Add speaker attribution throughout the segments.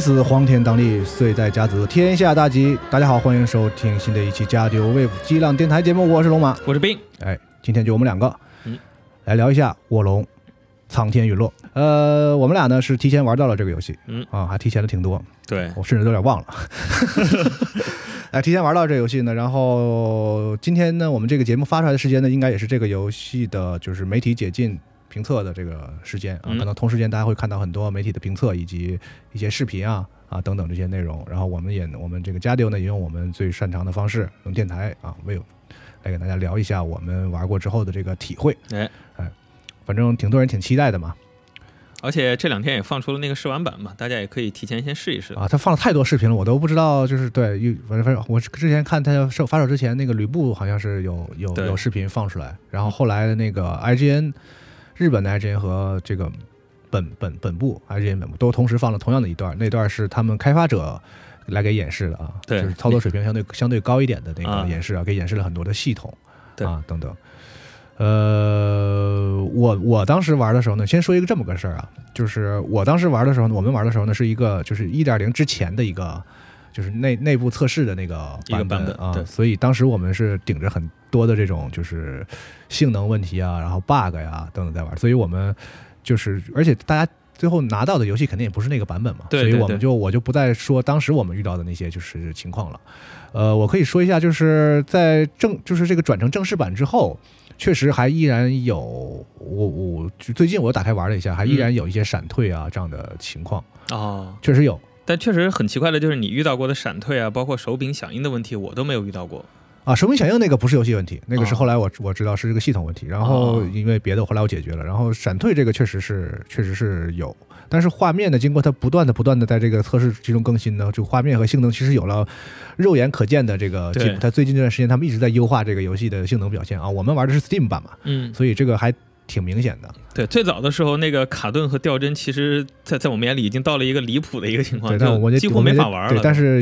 Speaker 1: 苍天已死，黄天当立，岁在甲子，天下大吉。大家好，欢迎收听新的一期《加丢 Wave 激浪电台》节目，我是龙马。
Speaker 2: 我是冰，
Speaker 1: 哎，今天就我们两个，
Speaker 2: 嗯，
Speaker 1: 来聊一下《卧龙苍天陨落》。呃，我们俩呢是提前玩到了这个游戏，
Speaker 2: 嗯
Speaker 1: 啊，还提前了挺多，
Speaker 2: 对，
Speaker 1: 我甚至都有点忘了。哎，提前玩到这个游戏呢，然后今天呢，我们这个节目发出来的时间呢，应该也是这个游戏的，就是媒体解禁评测的这个时间啊，
Speaker 2: 嗯
Speaker 1: 可能同时间大家会看到很多媒体的评测以及一些视频啊啊等等这些内容。然后我们也我们这个加丢呢，也用我们最擅长的方式，用电台啊 a 来给大家聊一下我们玩过之后的这个体会。
Speaker 2: 哎
Speaker 1: 哎，反正挺多人挺期待的嘛
Speaker 2: 而且这两天也放出了那个试玩版嘛，大家也可以提前先试一试。
Speaker 1: 啊，他放了太多视频了，我都不知道，就是对，有反正反正我之前看他售发售之前那个吕布好像是有有有视频放出来，然后后来的那个 IGN 日本的 IGN 和这个本本本部 IGN 本部都同时放了同样的一段，那段是他们开发者来给演示的啊，
Speaker 2: 对
Speaker 1: 就是操作水平相对相对高一点的那
Speaker 2: 啊
Speaker 1: 个演示啊，给演示了很多的系统
Speaker 2: 对
Speaker 1: 啊等等。呃，我我当时玩的时候呢，先说一个这么个事儿啊，就是我当时玩的时候呢，我们玩的时候呢，是一个就是一点零之前的一个，就是内内部测试的那个版
Speaker 2: 本啊
Speaker 1: 所以当时我们是顶着很多的这种就是性能问题啊，然后 bug 呀、等等在玩，所以我们就是而且大家。最后拿到的游戏肯定也不是那个版本嘛，
Speaker 2: 对对对
Speaker 1: 所以我们就我就不再说当时我们遇到的那些就是情况了。呃，我可以说一下，就是在正就是这个转成正式版之后，确实还依然有我我最近我打开玩了一下，还依然有一些闪退啊、这样的情况，
Speaker 2: 啊，
Speaker 1: 确实有。
Speaker 2: 但确实很奇怪的就是你遇到过的闪退啊，包括手柄响应的问题，我都没有遇到过。
Speaker 1: 啊，手柄响应那个不是游戏问题，那个是
Speaker 2: 哦
Speaker 1: 后来我我知道是这个系统问题，然后
Speaker 2: 哦
Speaker 1: 因为别的后来我解决了，然后闪退这个确实是确实是有，但是画面呢，经过它不断的不断的在这个测试之中更新呢，就画面和性能其实有了肉眼可见的这个进步。它最近这段时间他们一直在优化这个游戏的性能表现啊，我们玩的是 Steam 版嘛，
Speaker 2: 嗯，
Speaker 1: 所以这个还挺明显的。
Speaker 2: 对，最早的时候那个卡顿和掉帧，其实在在我们眼里已经到了一个离谱的一个情况，
Speaker 1: 对，但我
Speaker 2: 就几乎没法玩了。
Speaker 1: 对，但是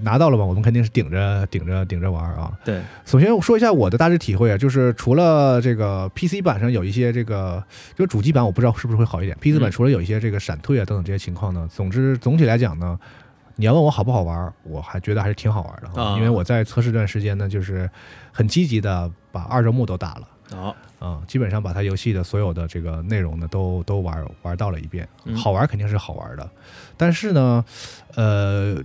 Speaker 1: 拿到了吧，我们肯定是顶着顶着顶着玩啊。
Speaker 2: 对，
Speaker 1: 首先说一下我的大致体会啊，就是除了这个 PC 版上有一些这个，就主机版我不知道是不是会好一点，PC 版
Speaker 2: 嗯
Speaker 1: 除了有一些这个闪退啊等等这些情况呢，总之总体来讲呢，你要问我好不好玩，我还觉得还是挺好玩的，
Speaker 2: 啊
Speaker 1: 因为我在测试这段时间呢，就是很积极的把二周目都打了。
Speaker 2: 好，
Speaker 1: 啊、基本上把它游戏的所有的这个内容呢，都都玩玩到了一遍。
Speaker 2: 嗯
Speaker 1: 好玩肯定是好玩的，但是呢，呃，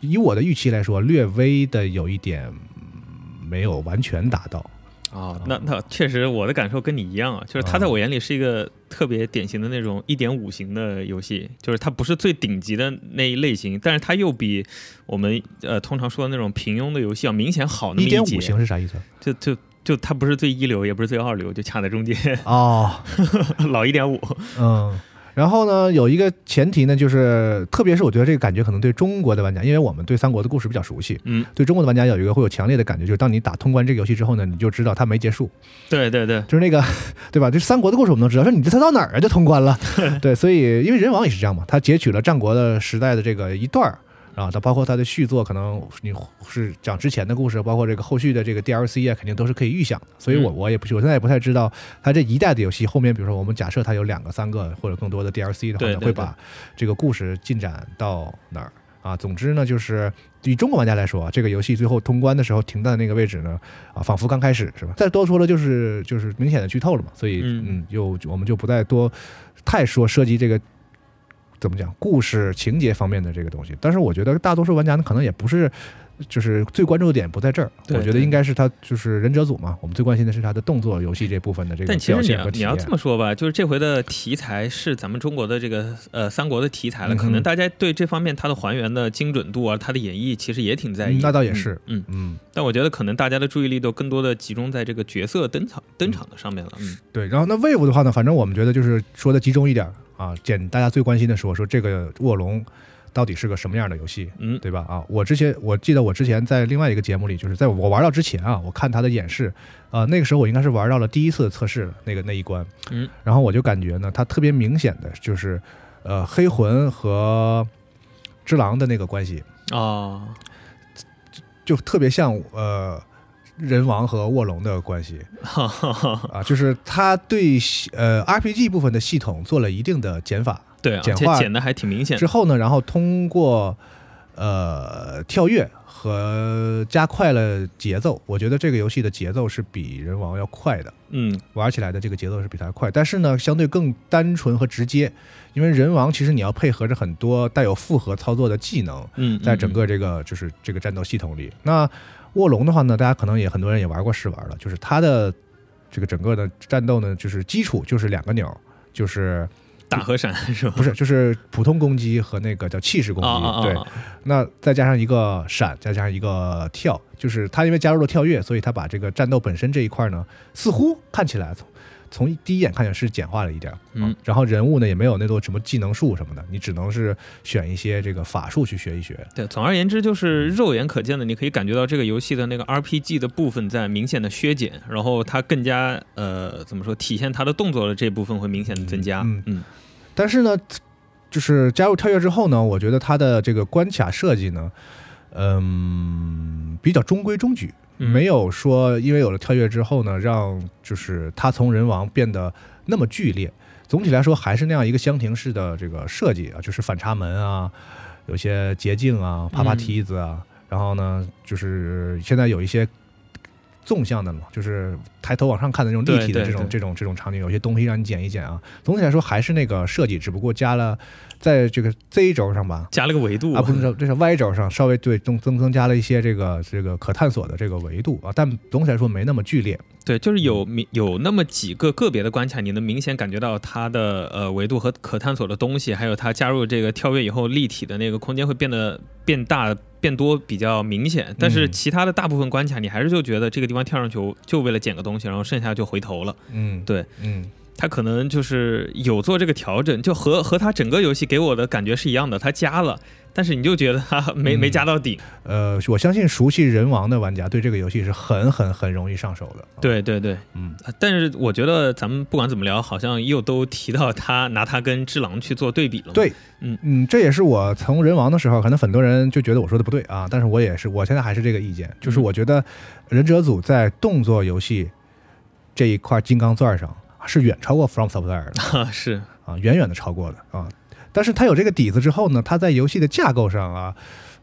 Speaker 1: 以我的预期来说，略微的有一点嗯没有完全达到。
Speaker 2: 哦，那那确实我的感受跟你一样啊，就是它在我眼里是一个特别典型的那种一点五型的游戏，就是它不是最顶级的那一类型，但是它又比我们呃通常说的那种平庸的游戏要明显好那么
Speaker 1: 一点五型是啥意思？
Speaker 2: 就就就它不是最一流，也不是最二流，就卡在中间，
Speaker 1: 哦，
Speaker 2: 老一点五。
Speaker 1: 嗯。然后呢，有一个前提呢，就是特别是我觉得这个感觉可能对中国的玩家，因为我们对三国的故事比较熟悉，
Speaker 2: 嗯，
Speaker 1: 对中国的玩家有一个会有强烈的感觉，就是当你打通关这个游戏之后呢，你就知道它没结束。
Speaker 2: 对对对，
Speaker 1: 就是那个，对吧？就是三国的故事我们都知道，说你这才到哪儿啊就通关了，对，所以因为人王也是这样嘛，他截取了战国的时代的这个一段儿啊，它包括它的续作，可能你是讲之前的故事，包括这个后续的这个 DLC 啊，肯定都是可以预想的。所以我
Speaker 2: 嗯
Speaker 1: 我也不，我现在也不太知道它这一代的游戏后面，比如说我们假设它有两个、三个或者更多的 DLC 的话会把这个故事进展到哪儿啊？总之呢，就是对于中国玩家来说啊，这个游戏最后通关的时候停在那个位置呢，啊，仿佛刚开始是吧？再多说了就是就是明显的剧透了嘛，所以
Speaker 2: 嗯
Speaker 1: 嗯，就我们就不再多太说涉及这个怎么讲故事情节方面的这个东西。但是我觉得大多数玩家呢，可能也不是。就是最关注的点不在这儿，我觉得应该是他就是忍者组嘛，我们最关心的是他的动作游戏这部分的这个
Speaker 2: 但其实你要你要这。么说吧，就是这回的题材是咱们中国的这个呃三国的题材了，可能大家对这方面它的还原的精准度啊，它的演绎其实也挺在意。
Speaker 1: 嗯那倒也是
Speaker 2: 嗯，嗯，
Speaker 1: 嗯，
Speaker 2: 但我觉得可能大家的注意力都更多的集中在这个角色登场登场的上面了。嗯，
Speaker 1: 对，然后那 Wave 的话呢，反正我们觉得就是说的集中一点儿啊，简大家最关心的是我说这个卧龙到底是个什么样的游戏，
Speaker 2: 嗯
Speaker 1: 对吧？啊，我之前我记得我之前在另外一个节目里，就是在我玩到之前啊，我看他的演示，啊，那个时候我应该是玩到了第一次测试的那个那一关，
Speaker 2: 嗯，
Speaker 1: 然后我就感觉呢，它特别明显的就是，呃，黑魂和只狼的那个关系，
Speaker 2: 哦，
Speaker 1: 就特别像呃人王和卧龙的关系 啊，就是他对呃 RPG 部分的系统做了一定的减法
Speaker 2: 对，啊
Speaker 1: 简化
Speaker 2: 且剪的还挺明显
Speaker 1: 之。后呢，然后通过呃跳跃和加快了节奏，我觉得这个游戏的节奏是比人王要快的。
Speaker 2: 嗯，
Speaker 1: 玩起来的这个节奏是比它快，但是呢，相对更单纯和直接，因为人王其实你要配合着很多带有复合操作的技能，
Speaker 2: 嗯，
Speaker 1: 在整个这个就是这个战斗系统里。那卧龙的话呢，大家可能也很多人也玩过试玩了，就是它的这个整个的战斗呢，就是基础就是两个钮，就是
Speaker 2: 大和闪 是吧？
Speaker 1: 不是就是普通攻击和那个叫气势攻击！对，
Speaker 2: 啊
Speaker 1: 那再加上一个闪，再加上一个跳，就是他因为加入了跳跃，所以他把这个战斗本身这一块呢，似乎看起来从从第一眼看起来是简化了一点儿，
Speaker 2: 嗯
Speaker 1: 啊然后人物呢也没有那多什么技能术什么的，你只能是选一些这个法术去学一学。
Speaker 2: 对，总而言之，就是肉眼可见的，你可以感觉到这个游戏的那个 RPG 的部分在明显的削减，然后它更加呃怎么说，体现它的动作的这部分会明显的增加。
Speaker 1: 嗯
Speaker 2: 嗯
Speaker 1: 但是呢，就是加入跳跃之后呢，我觉得它的这个关卡设计呢，嗯，比较中规中矩，
Speaker 2: 嗯
Speaker 1: 没有说因为有了跳跃之后呢，让就是他从人王变得那么剧烈。总体来说，还是那样一个箱庭式的这个设计啊，就是反差门啊，有些捷径啊，爬爬
Speaker 2: 嗯
Speaker 1: 梯子啊，然后呢，就是现在有一些纵向的嘛，就是抬头往上看的那种立体的这种这种这种场景，有些东西让你捡一捡啊。总体来说还是那个设计，只不过加了在这个 Z 轴上吧，
Speaker 2: 加了个维度
Speaker 1: 啊，不是这这是 Y 轴上稍微对增增增加了一些这个这个可探索的这个维度啊，但总体来说没那么剧烈。
Speaker 2: 对，就是有明有那么几个个别的关卡，你能明显感觉到它的呃维度和可探索的东西，还有它加入这个跳跃以后立体的那个空间会变得变大变多，比较明显。但是
Speaker 1: 嗯
Speaker 2: 其他的大部分关卡，你还是就觉得这个地方跳上去就为了捡个东西，然后剩下就回头了。
Speaker 1: 嗯，
Speaker 2: 对，
Speaker 1: 嗯
Speaker 2: 它可能就是有做这个调整，就和和它整个游戏给我的感觉是一样的，它加了，但是你就觉得它没
Speaker 1: 嗯
Speaker 2: 没加到底。
Speaker 1: 呃，我相信熟悉人王的玩家对这个游戏是很很很容易上手的。，
Speaker 2: 对对对，
Speaker 1: 嗯
Speaker 2: 但是我觉得咱们不管怎么聊，好像又都提到他拿他跟只狼去做对比了。
Speaker 1: 对，
Speaker 2: 嗯
Speaker 1: 嗯，这也是我从人王的时候，可能很多人就觉得我说的不对啊，但是我也是，我现在还是这个意见，就是
Speaker 2: 嗯
Speaker 1: 我觉得忍者组在动作游戏这一块金刚钻上是远超过 From Software 的。
Speaker 2: 啊是，
Speaker 1: 啊，远远的超过的啊。但是他有这个底子之后呢，他在游戏的架构上啊，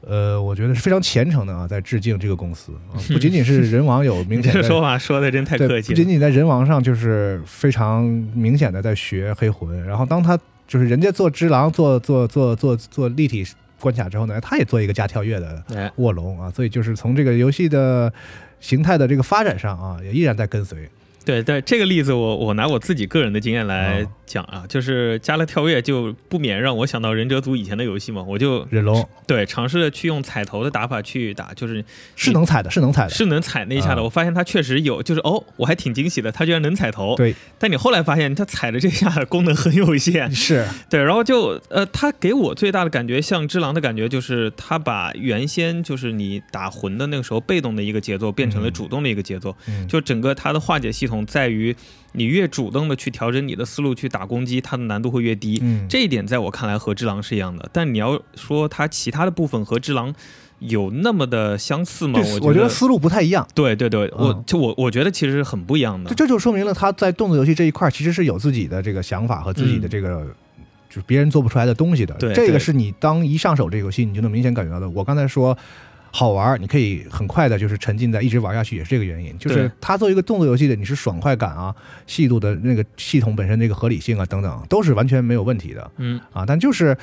Speaker 1: 呃，我觉得是非常虔诚的啊，在致敬这个公司啊。不仅仅是人王有明显的
Speaker 2: 这说法说的真太，客气了。
Speaker 1: 不仅仅在人王上就是非常明显的在学黑魂，然后当他就是人家做只狼做做做做做立体关卡之后呢，他也做一个加跳跃的
Speaker 2: 哎，
Speaker 1: 卧龙啊，所以就是从这个游戏的形态的这个发展上啊，也依然在跟随。
Speaker 2: 对对，这个例子我我拿我自己个人的经验来
Speaker 1: 哦
Speaker 2: 讲啊，就是加了跳跃，就不免让我想到忍者组以前的游戏嘛，我就
Speaker 1: 忍龙
Speaker 2: 对尝试着去用踩头的打法去打，就是
Speaker 1: 是能踩的，是能踩的，
Speaker 2: 是能踩那一下的。
Speaker 1: 啊
Speaker 2: 我发现他确实有，就是哦，我还挺惊喜的，他居然能踩头。
Speaker 1: 对，
Speaker 2: 但你后来发现他踩的这下功能很有限，
Speaker 1: 是
Speaker 2: 对，然后就呃，他给我最大的感觉像只狼的感觉，就是他把原先就是你打魂的那个时候被动的一个节奏变成了
Speaker 1: 嗯
Speaker 2: 主动的一个节奏，
Speaker 1: 嗯
Speaker 2: 就整个它的化解系统在于你越主动的去调整你的思路去打攻击，它的难度会越低。
Speaker 1: 嗯
Speaker 2: 这一点在我看来和只狼是一样的，但你要说它其他的部分和只狼有那么的相似吗？我觉
Speaker 1: 我觉得思路不太一样。
Speaker 2: 对对对，我
Speaker 1: 嗯
Speaker 2: 就我我觉得其实是很不一样的
Speaker 1: 这。就说明了他在动作游戏这一块其实是有自己的这个想法和自己的
Speaker 2: 嗯
Speaker 1: 这个。就是别人做不出来的东西的，
Speaker 2: 对对
Speaker 1: 这个是你当一上手这个游戏，你就能明显感觉到的。我刚才说好玩，你可以很快的，就是沉浸在一直玩下去，也是这个原因。就是
Speaker 2: 对
Speaker 1: 它作为一个动作游戏的，你是爽快感啊、细度的那个系统本身这个合理性啊等等，都是完全没有问题的。
Speaker 2: 嗯
Speaker 1: 啊，但就是，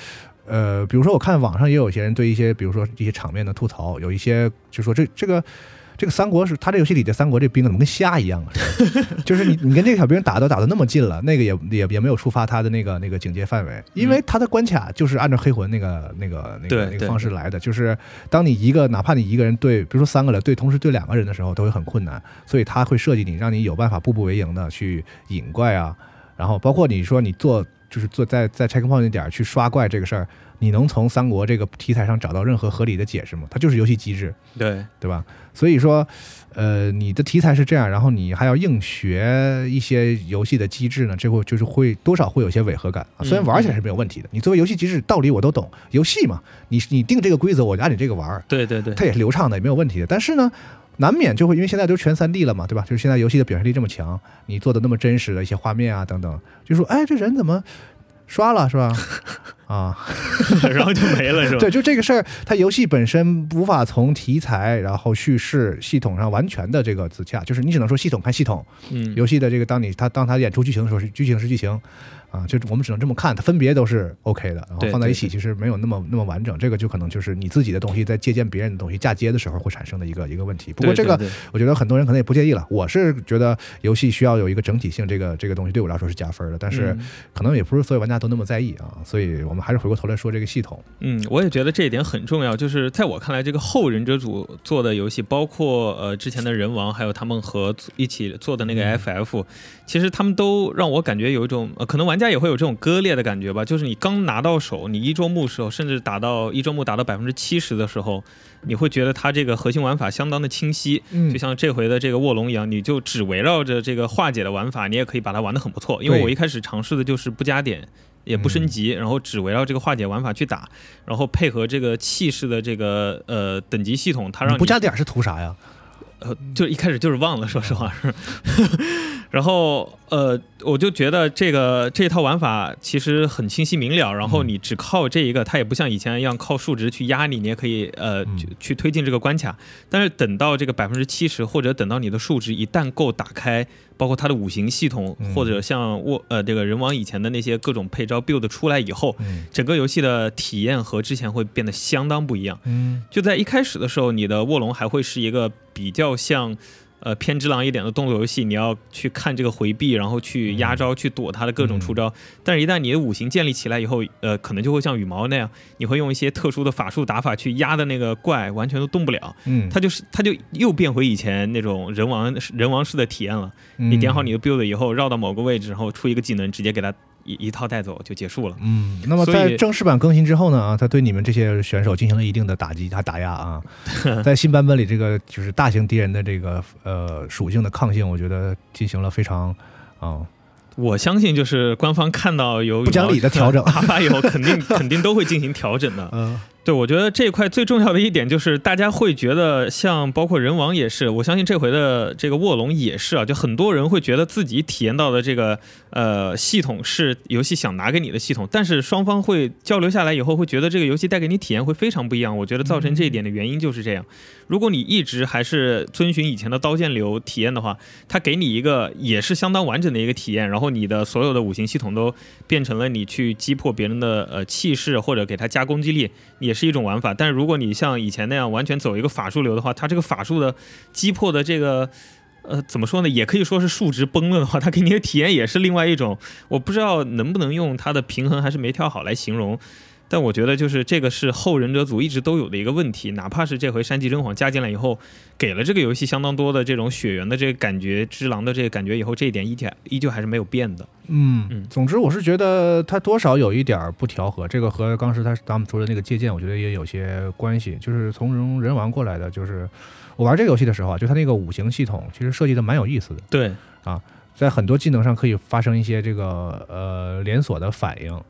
Speaker 1: 呃，比如说我看网上也有些人对一些，比如说一些场面的吐槽，有一些就说这这个这个三国是他这游戏里的三国这兵怎么跟虾一样啊？就是你你跟这个小兵打都打的那么近了，那个也也也没有触发他的那个那个警戒范围，因为他的关卡就是按照黑魂那个那个那个那个方式来的，就是当你一个哪怕你一个人对，比如说三个人对同时对两个人的时候都会很困难，所以他会设计你，让你有办法步步为营的去引怪啊，然后包括你说你做就是做在在 checkpoint 那点儿去刷怪这个事儿，你能从三国这个题材上找到任何合理的解释吗？它就是游戏机制，
Speaker 2: 对，
Speaker 1: 对吧？所以说，呃，你的题材是这样，然后你还要硬学一些游戏的机制呢，这会就是会多少会有些违和感啊。虽然玩起来是没有问题的，你作为游戏机制道理我都懂，游戏嘛，你你定这个规则，我就按你这个玩儿，
Speaker 2: 对对对，
Speaker 1: 它也是流畅的，也没有问题的。但是呢，难免就会因为现在都全三 D 了嘛，对吧？就是现在游戏的表现力这么强，你做的那么真实的一些画面啊等等，就说哎，这人怎么刷了是吧？啊，
Speaker 2: 然后就没了是吧？
Speaker 1: 对，就这个事儿，它游戏本身无法从题材、然后叙事系统上完全的这个自洽，就是你只能说系统看系统，
Speaker 2: 嗯，
Speaker 1: 游戏的这个当你它当它演出剧情的时候是剧情是剧情。啊，就我们只能这么看，它分别都是 OK 的，然后放在一起其实没有那么那么完整。这个就可能就是你自己的东西在借鉴别人的东西嫁接的时候会产生的一个一个问题。不过这个我觉得很多人可能也不介意了。我是觉得游戏需要有一个整体性，这个这个东西对我来说是加分的，但是
Speaker 2: 嗯
Speaker 1: 可能也不是所有玩家都那么在意啊。所以我们还是回过头来说这个系统。
Speaker 2: 嗯，我也觉得这一点很重要。就是在我看来，这个后忍者组做的游戏，包括呃之前的人王，还有他们和一起做的那个
Speaker 1: 嗯
Speaker 2: FF，、其实他们都让我感觉有一种，呃，可能玩家也会有这种割裂的感觉吧。就是你刚拿到手，你一周目时候，甚至打到一周目达到百分之七十的时候，你会觉得它这个核心玩法相当的清晰。
Speaker 1: 嗯
Speaker 2: 就像这回的这个卧龙一样，你就只围绕着这个化解的玩法，你也可以把它玩得很不错。因为我一开始尝试的就是不加点，也不升级，然后只围绕这个化解玩法去打，然后配合这个气势的这个呃等级系统，它让你
Speaker 1: 不加点是图啥呀？
Speaker 2: 呃，就一开始就是忘了，说实话是。然后呃，我就觉得这个这套玩法其实很清晰明了，然后你只靠这一个，它也不像以前一样靠数值去压你，你也可以呃
Speaker 1: 嗯
Speaker 2: 去去推进这个关卡。但是等到这个百分之七十，或者等到你的数值一旦够打开，包括它的五行系统，
Speaker 1: 嗯
Speaker 2: 或者像沃呃这个人王以前的那些各种配招 build 出来以后，
Speaker 1: 嗯
Speaker 2: 整个游戏的体验和之前会变得相当不一样。
Speaker 1: 嗯
Speaker 2: 就在一开始的时候，你的卧龙还会是一个比较像。呃，偏只狼一点的动作游戏，你要去看这个回避，然后去压招、去躲它的各种出招。但是，一旦你的五行建立起来以后，呃，可能就会像羽毛那样，你会用一些特殊的法术打法去压的那个怪，完全都动不了。
Speaker 1: 嗯，
Speaker 2: 它就是，它就又变回以前那种人王人王式的体验了。你点好你的 build 以后，绕到某个位置，然后出一个技能，直接给它一一套带走就结束了。
Speaker 1: 嗯，那么在正式版更新之后呢，啊，他对你们这些选手进行了一定的打击，他打压啊。在新版本里，这个就是大型敌人的这个呃属性的抗性，我觉得进行了非常啊、
Speaker 2: 我相信，就是官方看到有
Speaker 1: 不讲理的调整
Speaker 2: 打 发以后，肯定肯定都会进行调整的。
Speaker 1: 呃
Speaker 2: 对，我觉得这一块最重要的一点就是，大家会觉得，像包括人王也是，我相信这回的这个卧龙也是啊，就很多人会觉得自己体验到的这个呃系统是游戏想拿给你的系统，但是双方会交流下来以后，会觉得这个游戏带给你体验会非常不一样。我觉得造成这一点的原因就是这样。如果你一直还是遵循以前的刀剑流体验的话，它给你一个也是相当完整的一个体验，然后你的所有的五行系统都变成了你去击破别人的呃气势或者给它加攻击力，也是一种玩法。但是如果你像以前那样完全走一个法术流的话，它这个法术的击破的这个。呃，怎么说呢？也可以说是数值崩了的话，它给你的体验也是另外一种。我不知道能不能用它的平衡还是没调好来形容，但我觉得就是这个是后忍者组一直都有的一个问题，哪怕是这回山崎真晃加进来以后，给了这个游戏相当多的这种血缘的这个感觉，之狼的这个感觉以后，这一点依旧依旧还是没有变的。
Speaker 1: 嗯
Speaker 2: 嗯
Speaker 1: 总之我是觉得它多少有一点儿不调和，这个和当时他咱们说的那个借鉴，我觉得也有些关系。就是从人王过来的，就是我玩这个游戏的时候啊，就它那个五行系统其实设计的蛮有意思的。
Speaker 2: 对啊，
Speaker 1: 在很多技能上可以发生一些这个呃连锁的反应。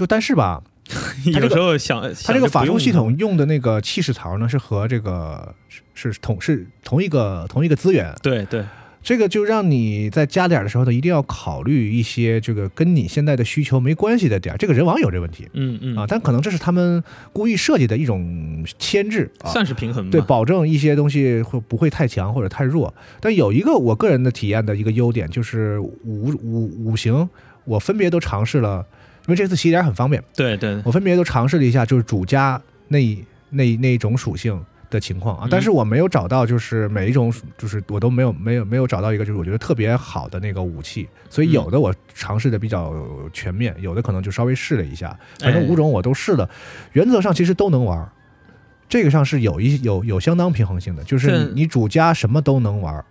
Speaker 1: 就但是吧，这个
Speaker 2: 有时候想
Speaker 1: 它这个法术系，统用的那个气势槽呢，是和这个是是同是同一个同一个资源，
Speaker 2: 对对，
Speaker 1: 这个就让你在加点的时候呢，一定要考虑一些这个跟你现在的需求没关系的点。这个人网有这问题
Speaker 2: 嗯嗯
Speaker 1: 啊，但可能这是他们故意设计的一种牵制啊。
Speaker 2: 算是平衡吧。
Speaker 1: 对，保证一些东西会不会太强或者太弱。但有一个我个人的体验的一个优点，就是五五五行，我分别都尝试了，因为这次洗点很方便，
Speaker 2: 对对。
Speaker 1: 我分别都尝试了一下，就是主加那那那种属性的情况啊
Speaker 2: 嗯，
Speaker 1: 但是我没有找到，就是每一种就是我都没有没有没有找到一个就是我觉得特别好的那个武器，所以有的我尝试的比较全面，有的可能就稍微试了一下，反正
Speaker 2: 哎
Speaker 1: 五种我都试了，原则上其实都能玩。这个上是有一有有相当平衡性的，就是你你主加什么都能玩，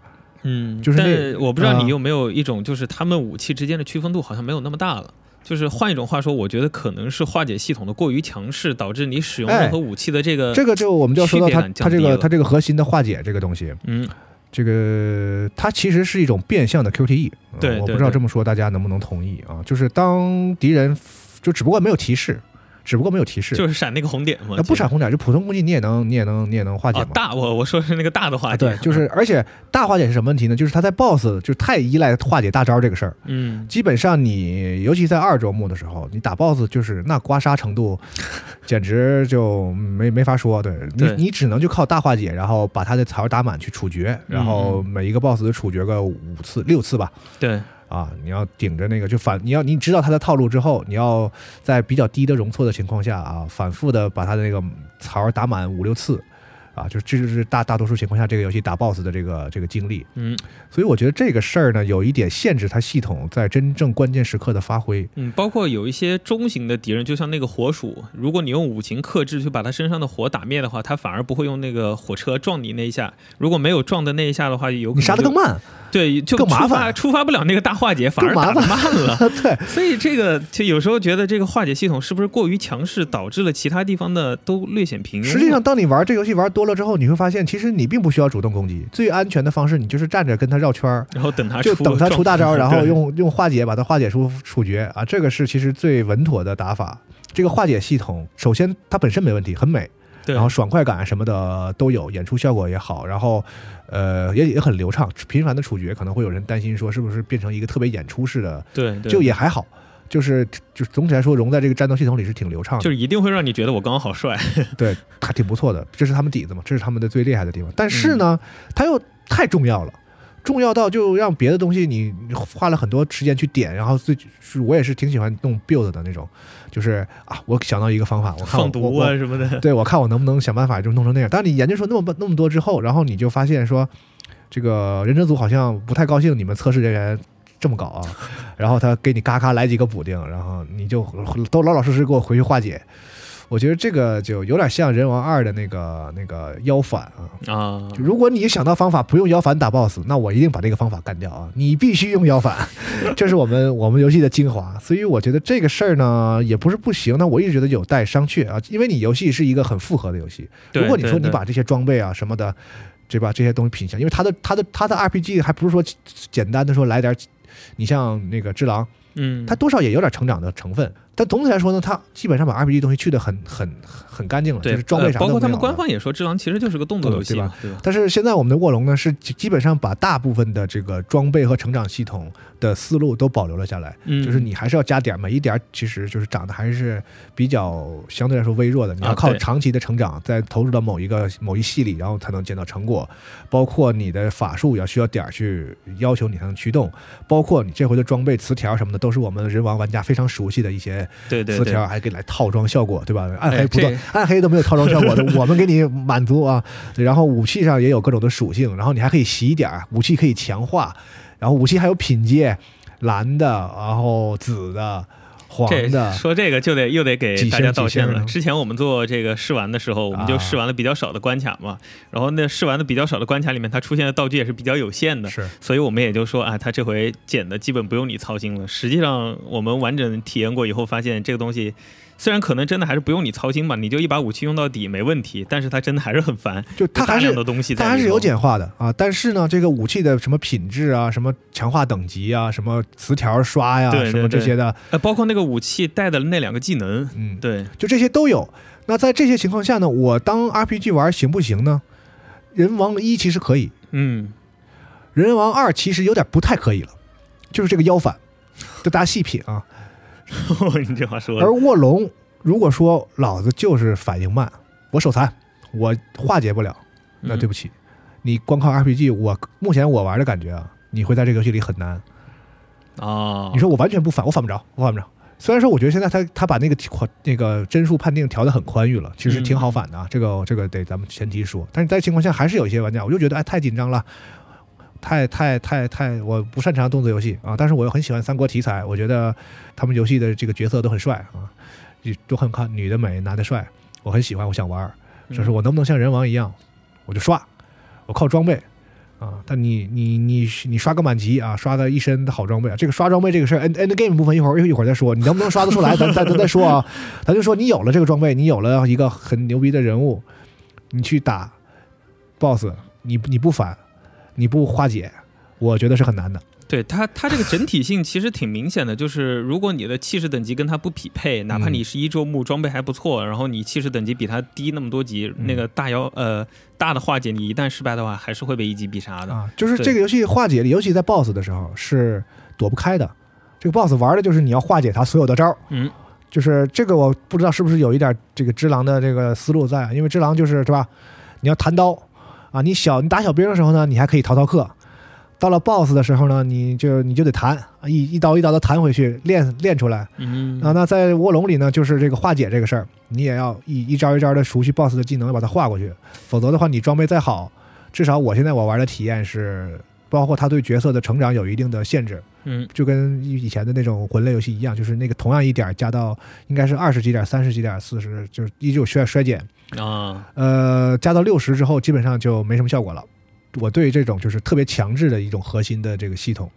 Speaker 2: 嗯，
Speaker 1: 就是那
Speaker 2: 但我不知道
Speaker 1: 啊。
Speaker 2: 你有没有一种，就是他们武器之间的区分度好像没有那么大了。就是换一种话说，我觉得可能是化解系统的过于强势，导致你使用
Speaker 1: 哎
Speaker 2: 任何武器的这个
Speaker 1: 这个就我们就要说到它它这个它这个核心的化解这个东西，
Speaker 2: 嗯
Speaker 1: 这个它其实是一种变相的 QTE，
Speaker 2: 对
Speaker 1: 我不知道这么说大家能不能同意啊？就是当敌人就只不过没有提示，只不过没有提示。
Speaker 2: 就是闪那个红点嘛
Speaker 1: 那，不闪红点，就普通攻击你也能你也能你也能化解嘛。
Speaker 2: 啊大我我说是那个大的化
Speaker 1: 啊，
Speaker 2: 解，
Speaker 1: 对，就是而且大化解是什么问题呢？就是他在 BOSS 就太依赖化解大招这个事儿。
Speaker 2: 嗯
Speaker 1: 基本上你，尤其在二周目的时候，你打 BOSS 就是那刮痧程度，简直就没没法说。对你
Speaker 2: 对，
Speaker 1: 你只能就靠大化解，然后把他的槽打满去处决，然后每一个 BOSS 就处决个五次六次吧。
Speaker 2: 对
Speaker 1: 啊，你要顶着那个就反，你要你知道他的套路之后，你要在比较低的容错的情况下啊，反复的把他的那个槽打满五六次。啊，就这就是大大多数情况下这个游戏打 BOSS 的这个这个经历，
Speaker 2: 嗯
Speaker 1: 所以我觉得这个事儿呢，有一点限制它系统在真正关键时刻的发挥。
Speaker 2: 嗯，包括有一些中型的敌人，就像那个火鼠，如果你用五行克制去把它身上的火打灭的话，它反而不会用那个火车撞你那一下。如果没有撞的那一下的话，有可能
Speaker 1: 你杀的更慢，
Speaker 2: 对，就
Speaker 1: 更麻烦。
Speaker 2: 触发不了那个大化解，反而
Speaker 1: 麻
Speaker 2: 打得慢了。
Speaker 1: 对，
Speaker 2: 所以这个就有时候觉得这个化解系统是不是过于强势，导致了其他地方的都略显平庸？
Speaker 1: 实际上，当你玩这游戏玩多了之后，你会发现，其实你并不需要主动攻击，最安全的方式，你就是站着跟他绕圈儿，
Speaker 2: 然后等他出
Speaker 1: 就等他出大招，然后用用化解把它化解出处决。啊，这个是其实最稳妥的打法。这个化解系统，首先它本身没问题，很美，然后爽快感什么的都有，演出效果也好，然后呃也也很流畅。频繁的处决可能会有人担心说是不是变成一个特别演出式的，
Speaker 2: 对对，
Speaker 1: 就也还好，就是就是总体来说融在这个战斗系统里是挺流畅的
Speaker 2: 就。是一定会让你觉得我刚刚好帅。
Speaker 1: 对，还挺不错的，这是他们底子嘛，这是他们的最厉害的地方。但是呢，他又太重要了，重要到就让别的东西你你花了很多时间去点，然后最是我也是挺喜欢弄 build 的那种，就是啊，我想到一个方法，我看我
Speaker 2: 放毒啊什么的，
Speaker 1: 对我看我能不能想办法就弄成那样。但你研究出那么那么多之后，然后你就发现说，这个忍者组好像不太高兴你们测试人员。这么搞啊，然后他给你嘎嘎来几个补丁，然后你就都老老实实给我回去化解，我觉得这个就有点像《人王二》的那个那个妖反啊。
Speaker 2: 啊，
Speaker 1: 如果你想到方法不用妖反打 BOSS，那我一定把这个方法干掉啊！你必须用妖反，这是我们我们游戏的精华。所以我觉得这个事儿呢也不是不行，那我一直觉得有待商榷啊，因为你游戏是一个很复合的游戏。如果你说你把这些装备啊什么的，对吧？这些东西品相，因为它的它的它的 RPG 还不是说简单的说来点，你像那个《只狼》，
Speaker 2: 嗯，
Speaker 1: 它多少也有点成长的成分，但总体来说呢，它基本上把 RPG 东西去的很很很干净了，就是装备啥
Speaker 2: 包括他们官方也说，《只狼》其实就是个动作游戏吧，对吧？
Speaker 1: 但是现在我们的卧龙呢，是基基本上把大部分的这个装备和成长系统的思路都保留了下来，
Speaker 2: 嗯，
Speaker 1: 就是你还是要加点儿，每一点儿其实就是长得还是比较相对来说微弱的，你要靠长期的成长，再投入到某一个某一系里，然后才能见到成果。包括你的法术要需要点儿去要求你才能驱动，包括你这回的装备词条什么的，都是我们人王玩家非常熟悉的一些
Speaker 2: 对对对
Speaker 1: 词条，还给来套装效果，对吧？暗黑
Speaker 2: 哎
Speaker 1: 不
Speaker 2: 断
Speaker 1: 暗黑都没有套装效果的，我们给你满足啊。然后武器上也有各种的属性，然后你还可以洗点儿，武器可以强化，然后武器还有品阶，蓝的，然后紫的、黄
Speaker 2: 这
Speaker 1: 的，
Speaker 2: 说这个就得又得给大家道歉。了之前我们做这个试玩的时候，我们就
Speaker 1: 啊
Speaker 2: 试玩了比较少的关卡嘛，然后那试玩的比较少的关卡里面，它出现的道具也是比较有限的，
Speaker 1: 是
Speaker 2: 所以我们也就说啊，它这回剪的基本不用你操心了。实际上我们完整体验过以后，发现这个东西。虽然可能真的还是不用你操心吧，你就一把武器用到底没问题，但是它真的还是很烦，
Speaker 1: 就它还是
Speaker 2: 量的东西
Speaker 1: 它还是有简化的啊，但是呢，这个武器的什么品质啊，什么强化等级啊，什么词条刷呀，什么这些的，
Speaker 2: 呃，包括那个武器带的那两个技能，
Speaker 1: 嗯，
Speaker 2: 对，
Speaker 1: 就这些都有。那在这些情况下呢，我当 RPG 玩行不行呢？人王一其实可以，
Speaker 2: 嗯，
Speaker 1: 人王二其实有点不太可以了，就是这个腰反，就大家细品啊。
Speaker 2: 你这话说
Speaker 1: 而，卧龙，如果说老子就是反应慢，我手残，我化解不了，那对不起，你光靠 RPG，我目前我玩的感觉啊，你会在这个游戏里很难。
Speaker 2: 啊，
Speaker 1: 你说我完全不反，我反不着，我反不着。虽然说我觉得现在他他把那个宽那个帧数判定调得很宽裕了，其实挺好反的啊，这个这个得咱们前提说。但是在情况下，还是有一些玩家，我就觉得哎太紧张了，太太太太，我不擅长动作游戏啊，但是我又很喜欢三国题材，我觉得他们游戏的这个角色都很帅啊，也都很看女的美，男的帅，我很喜欢，我想玩。就是我能不能像人王一样，我就刷，我靠装备啊。但你你你你刷个满级啊，刷个一身的好装备啊。这个刷装备这个事儿，end end game 部分一会儿一会儿再说。你能不能刷得出来，咱咱咱再说啊。咱就说你有了这个装备，你有了一个很牛逼的人物，你去打 boss，你你不反，你不化解，我觉得是很难的。
Speaker 2: 对它，它这个整体性其实挺明显的，就是如果你的气势等级跟它不匹配，哪怕你是一周目装备还不错，然后你气势等级比它低那么多级，那个大妖呃大的化解你一旦失败的话，还是会被一击必杀的。
Speaker 1: 啊，就是这个游戏化解，尤其在 BOSS 的时候是躲不开的。这个 BOSS 玩的就是你要化解他所有的招儿，
Speaker 2: 嗯，
Speaker 1: 就是这个我不知道是不是有一点这个只狼的这个思路在，因为只狼就是是吧？你要弹刀啊，你小你打小兵的时候呢，你还可以逃逃课。到了 BOSS 的时候呢，你就你就得弹，一一刀一刀的弹回去，练练出来。
Speaker 2: 嗯。
Speaker 1: 啊，那在卧龙里呢，就是这个化解这个事儿，你也要一一招一招的熟悉 BOSS 的技能，把它化过去，否则的话，你装备再好，至少我现在我玩的体验是，包括他对角色的成长有一定的限制，
Speaker 2: 嗯。
Speaker 1: 就跟以前的那种魂类游戏一样，就是那个同样一点加到应该是二十几点、三十几点、四十，就是依旧需要衰减，
Speaker 2: 啊，
Speaker 1: 呃，加到六十之后，基本上就没什么效果了。我对这种就是特别强制的一种核心的这个系统，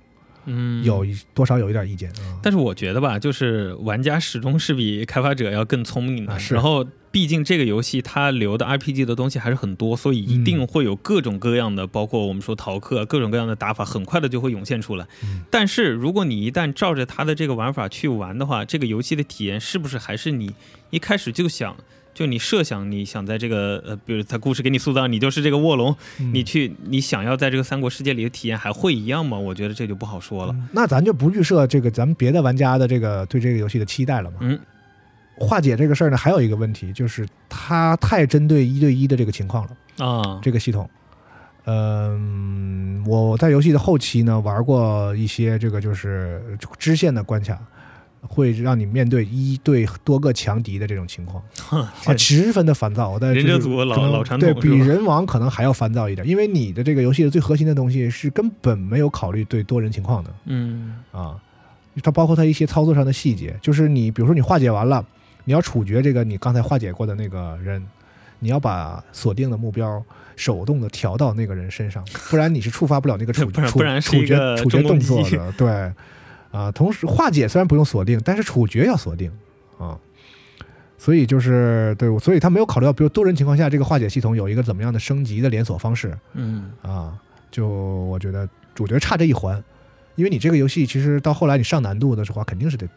Speaker 2: 嗯，
Speaker 1: 有一多少有一点意见啊。
Speaker 2: 但是我觉得吧，就是玩家始终是比开发者要更聪明的。
Speaker 1: 啊是
Speaker 2: 然后，毕竟这个游戏它留的 RPG 的东西还是很多，所以一定会有各种各样的，包括我们说逃课，各种各样的打法，很快的就会涌现出来。
Speaker 1: 嗯
Speaker 2: 但是如果你一旦照着它的这个玩法去玩的话，这个游戏的体验是不是还是你一开始就想？就你设想你想在这个呃，比如他故事给你塑造，你就是这个卧龙，
Speaker 1: 嗯
Speaker 2: 你去你想要在这个三国世界里的体验还会一样吗？我觉得这就不好说了。
Speaker 1: 嗯那咱就不预设这个咱们别的玩家的这个对这个游戏的期待了嘛。
Speaker 2: 嗯，
Speaker 1: 化解这个事儿呢，还有一个问题就是它太针对一对一的这个情况了，
Speaker 2: 啊，
Speaker 1: 这个系统。嗯，我在游戏的后期呢玩过一些这个就是支线的关卡，会让你面对一对多个强敌的这种情况啊，十分的烦躁。我在
Speaker 2: 忍者组老老传
Speaker 1: 对比人王可能还要烦躁一点，因为你的这个游戏的最核心的东西是根本没有考虑对多人情况的。
Speaker 2: 嗯
Speaker 1: 啊，它包括它一些操作上的细节，就是你比如说你化解完了，你要处决这个你刚才化解过的那个人，你要把锁定的目标手动的调到那个人身上，不然你是触发不了那个处处
Speaker 2: 不然不然是
Speaker 1: 处决处决动作的，对啊。同时化解虽然不用锁定，但是处决要锁定啊。所以就是对，所以他没有考虑到，比如多人情况下，这个化解系统有一个怎么样的升级的连锁方式，
Speaker 2: 嗯
Speaker 1: 啊，就我觉得主角差这一环，因为你这个游戏其实到后来你上难度的时候，肯定是得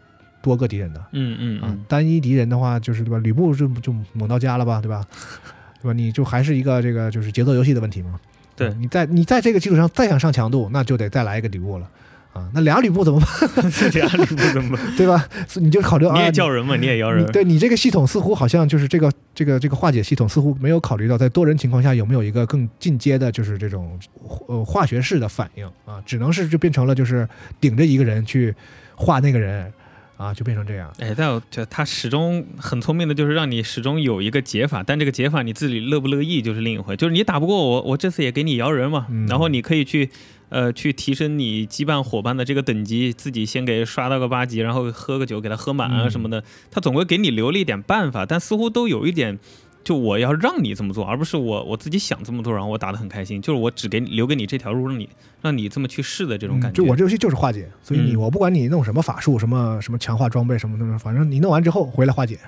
Speaker 1: 多个敌人的啊
Speaker 2: 嗯嗯嗯，，
Speaker 1: 单一敌人的话就是对吧？吕布就就猛到家了吧，对吧？对吧？你就还是一个这个就是节奏游戏的问题嘛。
Speaker 2: 对
Speaker 1: 啊你在你在这个基础上再想上强度，那就得再来一个吕布了啊。那俩吕布怎么办？
Speaker 2: 这样吕布怎么办？
Speaker 1: 对吧？你就考虑啊，
Speaker 2: 你也叫人嘛，你也摇人
Speaker 1: 你。对你这个系统似乎好像就是这个这个这个化解系统似乎没有考虑到在多人情况下有没有一个更进阶的，就是这种呃化学式的反应啊，只能是就变成了就是顶着一个人去化那个人啊，就变成这样。
Speaker 2: 哎，但我觉得他始终很聪明的，就是让你始终有一个解法，但这个解法你自己乐不乐意就是另一回。就是你打不过我，我这次也给你摇人嘛，
Speaker 1: 嗯
Speaker 2: 然后你可以去，呃，去提升你羁绊伙伴的这个等级，自己先给刷到个八级，然后喝个酒给他喝满啊
Speaker 1: 嗯
Speaker 2: 什么的。他总会给你留了一点办法，但似乎都有一点。就我要让你这么做，而不是我我自己想这么做，然后我打得很开心。就是我只给你留给你这条路，让你让你这么去试的这种感觉。
Speaker 1: 嗯就我这游戏就是化解，所以你
Speaker 2: 嗯
Speaker 1: 我不管你弄什么法术，什么什么强化装备什么什么，反正你弄完之后回来化解，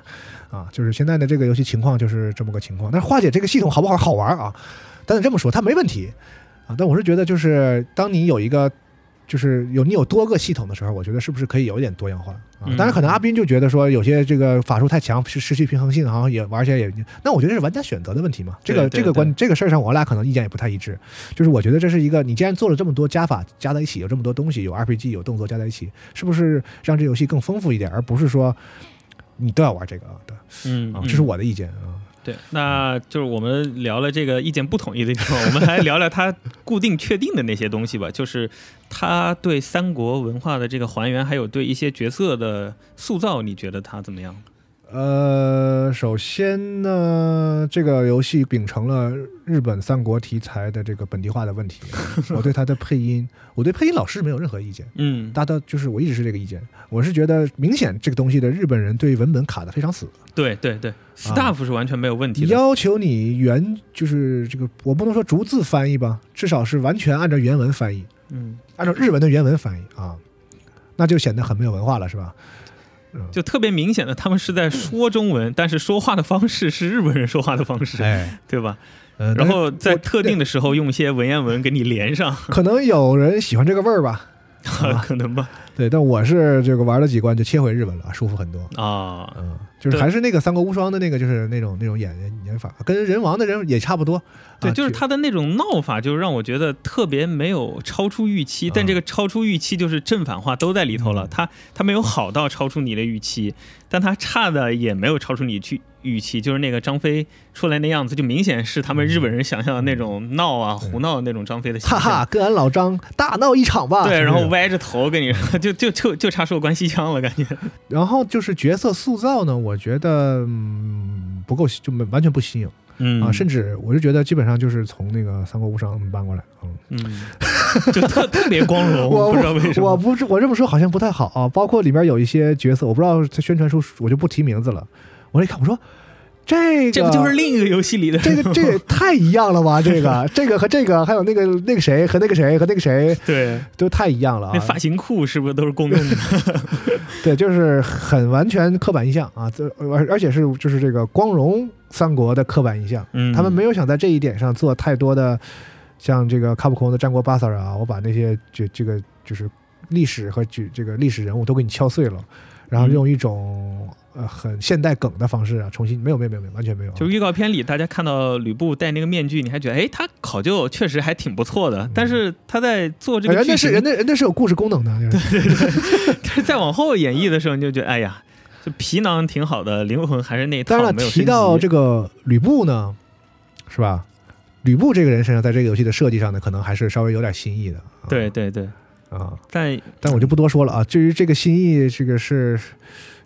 Speaker 1: 啊，就是现在的这个游戏情况就是这么个情况。但是化解这个系统好不好好玩啊？但是这么说，它没问题啊。但我是觉得，就是当你有一个。就是有你有多个系统的时候，我觉得是不是可以有点多样化啊？
Speaker 2: 嗯
Speaker 1: 当然，可能阿斌就觉得说有些这个法术太强，是失去平衡性，好像也玩起来也……那我觉得是玩家选择的问题嘛。这个这个关这个事儿上，我俩可能意见也不太一致。就是我觉得这是一个，你既然做了这么多加法加在一起，有这么多东西，有 RPG 有动作加在一起，是不是让这游戏更丰富一点，而不是说你都要玩这个啊？对
Speaker 2: 嗯，
Speaker 1: 啊，
Speaker 2: 嗯
Speaker 1: 这是我的意见啊。
Speaker 2: 对，那就是我们聊了这个意见不统一的地方，我们来聊聊它固定确定的那些东西吧。就是它对三国文化的这个还原，还有对一些角色的塑造，你觉得他怎么样？
Speaker 1: 呃，首先呢，这个游戏秉承了日本三国题材的这个本地化的问题，我对它的配音，我对配音老师没有任何意见。
Speaker 2: 嗯
Speaker 1: 大家就是我一直是这个意见，我是觉得明显这个东西的日本人对文本卡的非常死，
Speaker 2: 对对对，staff 是完全没有问题的。
Speaker 1: 要求你原就是这个，我不能说逐字翻译吧，至少是完全按照原文翻译，
Speaker 2: 嗯，
Speaker 1: 按照日文的原文翻译啊，那就显得很没有文化了，是吧？
Speaker 2: 就特别明显的，他们是在说中文，但是说话的方式是日本人说话的方式，
Speaker 1: 哎，
Speaker 2: 对吧？
Speaker 1: 呃，
Speaker 2: 然后在特定的时候用一些文言文给你连上。
Speaker 1: 可能有人喜欢这个味儿吧，
Speaker 2: 可能吧
Speaker 1: 对，但我是这个玩了几关就切回日本了，舒服很多。
Speaker 2: 啊，
Speaker 1: 嗯，就是还是那个《三国无双》的那个，就是那种那种演演法，跟人王的人也差不多。
Speaker 2: 对，
Speaker 1: 啊
Speaker 2: 就是他的那种闹法，就是让我觉得特别没有超出预期，但
Speaker 1: 啊
Speaker 2: 这个超出预期就是正反话都在里头了。
Speaker 1: 嗯
Speaker 2: 他他没有好到超出你的预期，但他差的也没有超出你去预期，就是那个张飞出来那样子，就明显是他们日本人想象的那种闹啊、胡闹的那种张飞的形象。
Speaker 1: 哈哈，跟俺老张大闹一场吧。
Speaker 2: 对，然后歪着头跟你说，就就就就差说关西腔了，感觉。
Speaker 1: 然后就是角色塑造呢，我觉得嗯不够，就没完全不新颖
Speaker 2: 嗯
Speaker 1: 啊，甚至我就觉得基本上就是从那个《三国无双》搬过来。嗯，
Speaker 2: 嗯，就特特别光荣，
Speaker 1: 我
Speaker 2: 不知道为什么。
Speaker 1: 我不是我这么说好像不太好啊，包括里面有一些角色，我不知道他宣传书我就不提名字了。我一看，我说这个
Speaker 2: 这不就是另一个游戏里的
Speaker 1: 这个这个也 太一样了吧？这个这个和这个还有那个那个谁和那个谁和那个谁
Speaker 2: 对，
Speaker 1: 都太一样了啊！
Speaker 2: 那发型库是不是都是共用的？
Speaker 1: 对，就是很完全刻板印象啊，这而而且是就是这个光荣三国的刻板印象，
Speaker 2: 嗯，
Speaker 1: 他们没有想在这一点上做太多的，像这个卡普空的战国巴萨尔啊，我把那些这这个就是历史和举这个历史人物都给你敲碎了，然后
Speaker 2: 嗯
Speaker 1: 用一种呃很现代梗的方式啊，重新没有没有没有没有完全没有啊，
Speaker 2: 就预告片里，大家看到吕布戴那个面具，你还觉得，哎，他考究确实还挺不错的。但是他在做这个
Speaker 1: 人家是人，家人家是有故事功能的，就是
Speaker 2: 但是再往后演绎的时候，你就觉得，哎呀，就皮囊挺好的，灵魂还是那一套
Speaker 1: 当然，提到这个吕布呢，是吧？吕布这个人身上，在这个游戏的设计上呢，可能还是稍微有点新意的。啊
Speaker 2: 对对对，
Speaker 1: 啊，
Speaker 2: 但
Speaker 1: 但我就不多说了啊。至于这个新意，这个是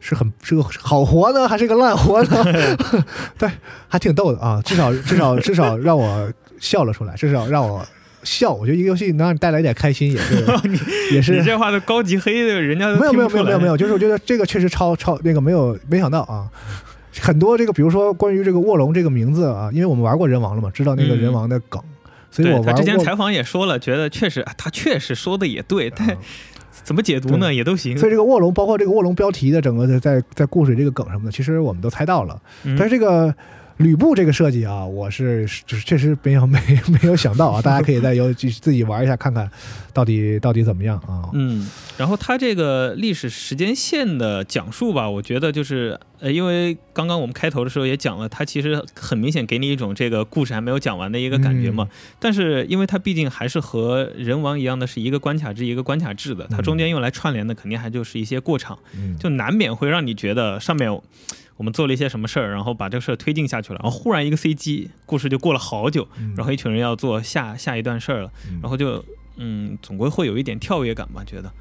Speaker 1: 是很是个好活呢，还是个烂活呢？对，还挺逗的啊。至少至少至少让我笑了出来，至少让我笑。我觉得一个游戏能让你带来一点开心，也是也
Speaker 2: 你
Speaker 1: 是
Speaker 2: 这话都高级黑的，人家
Speaker 1: 没有没有没有没有没有，就是我觉得这个确实超超那个没有没想到啊，很多这个比如说关于这个卧龙这个名字啊，因为我们玩过人王了嘛，知道那个
Speaker 2: 嗯
Speaker 1: 人王的梗，所以我玩
Speaker 2: 对他之前。采访也说了，觉得确实啊他确实说的也对，但
Speaker 1: 啊
Speaker 2: 怎么解读呢也都行。
Speaker 1: 所以这个卧龙，包括这个卧龙标题的整个的在在故事这个梗什么的，其实我们都猜到了。
Speaker 2: 嗯
Speaker 1: 但是这个吕布这个设计啊，我是就是确实没有没没有想到啊，大家可以在游自自己玩一下看看，到底到底怎么样啊？
Speaker 2: 嗯，然后它这个历史时间线的讲述吧，我觉得就是呃，因为刚刚我们开头的时候也讲了，它其实很明显给你一种这个故事还没有讲完的一个感觉嘛。但是因为它毕竟还是和人王一样的是一个关卡制一个关卡制的，它中间用来串联的肯定还就是一些过场，
Speaker 1: 嗯，
Speaker 2: 就难免会让你觉得上面我们做了一些什么事儿，然后把这个事儿推进下去了，然后忽然一个 CG，故事就过了好久，
Speaker 1: 嗯
Speaker 2: 然后一群人要做下下一段事儿了，
Speaker 1: 嗯
Speaker 2: 然后就嗯，总归会有一点跳跃感吧，觉得。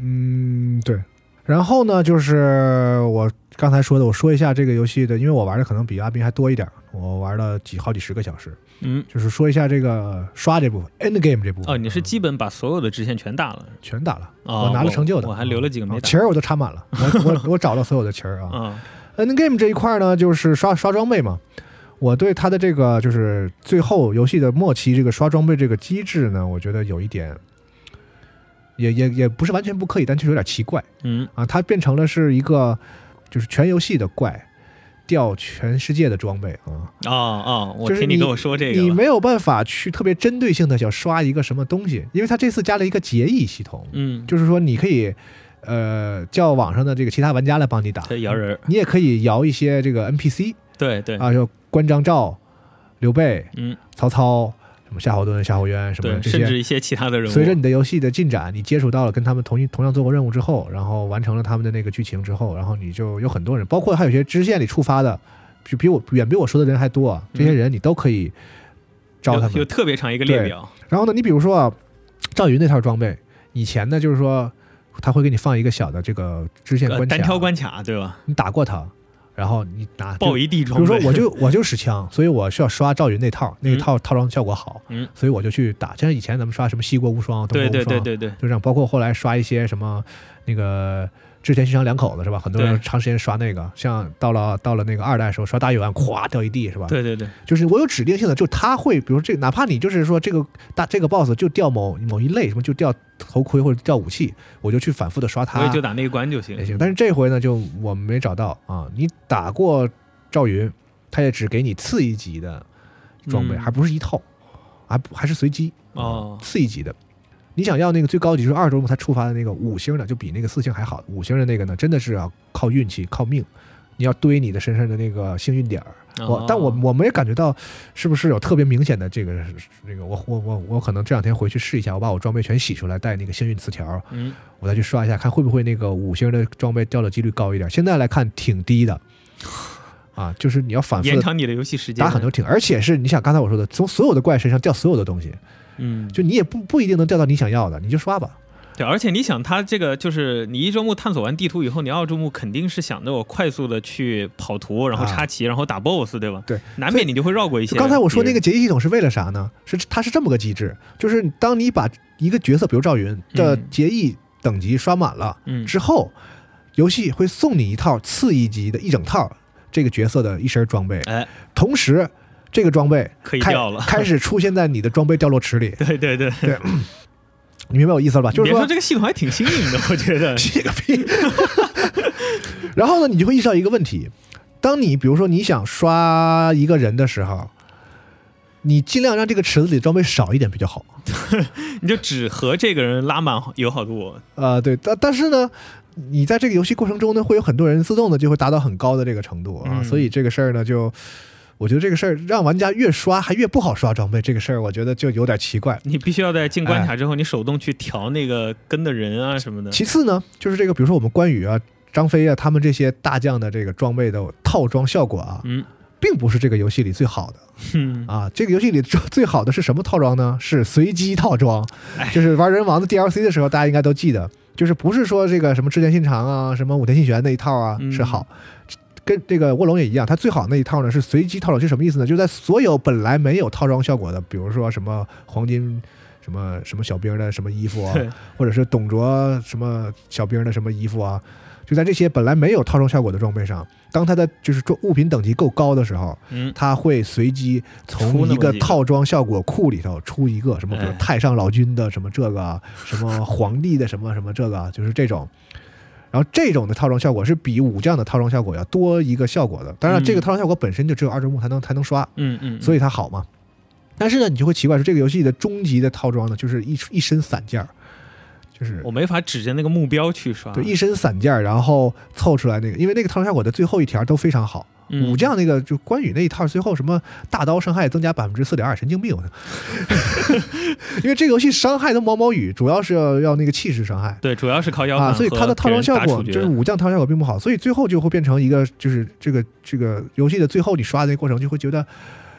Speaker 1: 嗯对。然后呢，就是我刚才说的，我说一下这个游戏的，因为我玩的可能比阿斌还多一点，我玩了几好几十个小时，
Speaker 2: 嗯，
Speaker 1: 就是说一下这个刷这部分，end game 这部分。
Speaker 2: 哦，你是基本把所有的支线全打了
Speaker 1: 全打了，
Speaker 2: 哦
Speaker 1: 我拿了成就的，
Speaker 2: 我还留了几个没打
Speaker 1: 啊旗儿我都插满了，我我我找到所有的旗儿啊。
Speaker 2: 啊？
Speaker 1: End game 这一块呢，就是刷刷装备嘛。我对它的这个就是最后游戏的末期这个刷装备这个机制呢，我觉得有一点，也也也不是完全不可以，但确实有点奇怪
Speaker 2: 嗯
Speaker 1: 啊。它变成了是一个就是全游戏的怪，掉全世界的装备啊。
Speaker 2: 啊啊，我
Speaker 1: 就是你
Speaker 2: 跟我说这个，
Speaker 1: 你没有办法去特别针对性的想刷一个什么东西，因为它这次加了一个结义系统，
Speaker 2: 嗯，
Speaker 1: 就是说你可以呃叫网上的这个其他玩家来帮你打，
Speaker 2: 摇人，
Speaker 1: 你也可以摇一些这个 NPC
Speaker 2: 对对，
Speaker 1: 啊，就关张赵、刘备、
Speaker 2: 嗯。
Speaker 1: 曹操、什么夏侯惇、夏侯渊什么
Speaker 2: 对，
Speaker 1: 这些。
Speaker 2: 甚至一些其他的人物，
Speaker 1: 随着你的游戏的进展，你接触到了跟他们同一同样做过任务之后，然后完成了他们的那个剧情之后，然后你就有很多人，包括还有一些支线里触发的，就比我远比我说的人还多啊。这些人你都可以招他们。
Speaker 2: 有有。特别长一个列
Speaker 1: 对。
Speaker 2: 表，
Speaker 1: 然后呢，你比如说啊，赵云那套装备，以前呢就是说他会给你放一个小的这个支线
Speaker 2: 呃
Speaker 1: 关卡，
Speaker 2: 单挑关卡对吧？
Speaker 1: 你打过他，然后你拿
Speaker 2: 爆一地装备，
Speaker 1: 比如说，我就我就使枪，所以我需要刷赵云那套，那个
Speaker 2: 嗯
Speaker 1: 套套装效果好，
Speaker 2: 嗯
Speaker 1: 所以我就去打。就像以前咱们刷什么西国无双、东
Speaker 2: 对对
Speaker 1: 国无双，
Speaker 2: 对对对，
Speaker 1: 就这样。包括后来刷一些什么那个之前新长两口子是吧？很多人长时间刷那个，像到了到了那个二代的时候刷大禹丸，咵掉一地是吧？，
Speaker 2: 对对对，
Speaker 1: 就是我有指定性的，就他会，比如这哪怕你就是说这个大这个 boss 就掉某某一类，什么就掉头盔或者掉武器，我就去反复的刷他
Speaker 2: 我也就打那一关就行
Speaker 1: 也。行。但是这回呢，就我没找到啊。你打过赵云，他也只给你次一级的装备，
Speaker 2: 嗯
Speaker 1: 还不是一套，还还是随机
Speaker 2: 哦
Speaker 1: 次一级的。你想要那个最高级就是二周目才触发的那个五星的，就比那个四星还好。五星的那个呢，真的是要靠运气、靠命，你要堆你的身上的那个幸运点儿。我
Speaker 2: 哦
Speaker 1: 但我我没感觉到是不是有特别明显的这个那个我我我我可能这两天回去试一下，我把我装备全洗出来，带那个幸运词条，
Speaker 2: 嗯，
Speaker 1: 我再去刷一下，看会不会那个五星的装备掉的几率高一点。现在来看挺低的，啊，就是你要反复
Speaker 2: 延长你的游戏时间，
Speaker 1: 打很多挺，而且是你想刚才我说的，从所有的怪身上掉所有的东西，
Speaker 2: 嗯，
Speaker 1: 就你也不不一定能钓到你想要的，你就刷吧。
Speaker 2: 对，而且你想，它这个就是你一周目探索完地图以后，你二周目肯定是想着我快速的去跑图，然后插旗，然后打 BOSS，对吧？
Speaker 1: 对，
Speaker 2: 难免你就会绕过一些
Speaker 1: 刚才我说那个结义系统是为了啥呢？是它是这么个机制，就是当你把一个角色，比如赵云的
Speaker 2: 嗯。
Speaker 1: 结义等级刷满了
Speaker 2: 嗯。
Speaker 1: 之后，游戏会送你一套次一级的一整套这个角色的一身装备，
Speaker 2: 哎，
Speaker 1: 同时这个装备
Speaker 2: 可以掉了。
Speaker 1: 开始出现在你的装备掉落池里。
Speaker 2: 对对对，
Speaker 1: 对，你明白我意思了吧？就是
Speaker 2: 别说这个系统还挺新颖的，我觉得。
Speaker 1: 屁个屁！然后呢，你就会意识到一个问题：当你比如说你想刷一个人的时候，你尽量让这个池子里装备少一点比较好。
Speaker 2: 你就只和这个人拉满友好度。
Speaker 1: 啊、对，但但是呢，你在这个游戏过程中呢，会有很多人自动的就会达到很高的这个程度啊，
Speaker 2: 嗯
Speaker 1: 所以这个事儿呢，就我觉得这个事儿让玩家越刷还越不好刷装备，这个事儿我觉得就有点奇怪。
Speaker 2: 你必须要在进关卡之后，你手动去调那个跟的人啊什么的。
Speaker 1: 其次呢，就是这个，比如说我们关羽啊、张飞啊，他们这些大将的这个装备的套装效果啊，
Speaker 2: 嗯
Speaker 1: 并不是这个游戏里最好的
Speaker 2: 嗯，
Speaker 1: 啊。这个游戏里最最好的是什么套装呢？是随机套装
Speaker 2: 哎，
Speaker 1: 就是玩人王的 DLC 的时候，大家应该都记得，就是不是说这个什么织田信长啊、什么武田信玄那一套啊
Speaker 2: 嗯
Speaker 1: 是好。跟这个卧龙也一样，它最好那一套呢是随机套装，是什么意思呢？就在所有本来没有套装效果的，比如说什么黄金、什么什么小兵的什么衣服啊，或者是董卓什么小兵的什么衣服啊，就在这些本来没有套装效果的装备上，当它的就是装物品等级够高的时候，
Speaker 2: 嗯，
Speaker 1: 它会随机从一个套装效果库里头出一个什么，比如
Speaker 2: 哎
Speaker 1: 太上老君的什么这个，什么皇帝的什么什么这个，就是这种。然后这种的套装效果是比武将的套装效果要多一个效果的。当然，
Speaker 2: 嗯
Speaker 1: 这个套装效果本身就只有二周目才能才能刷，
Speaker 2: 嗯嗯，
Speaker 1: 所以它好嘛。但是呢，你就会奇怪说，这个游戏的终极的套装呢，就是一一身散件儿，就是
Speaker 2: 我没法指着那个目标去刷。
Speaker 1: 对，一身散件儿，然后凑出来那个，因为那个套装效果的最后一条都非常好。
Speaker 2: 嗯。
Speaker 1: 武将那个就关羽那一套，最后什么大刀伤害增加百分之四点二，神经病！因为这个游戏伤害都毛毛雨，主要是要要那个气势伤害。
Speaker 2: 对，主要是靠腰
Speaker 1: 啊，所以它的套装效果就是武将套装效果并不好，所以最后就会变成一个就是这个这个游戏的最后你刷的那个过程就会觉得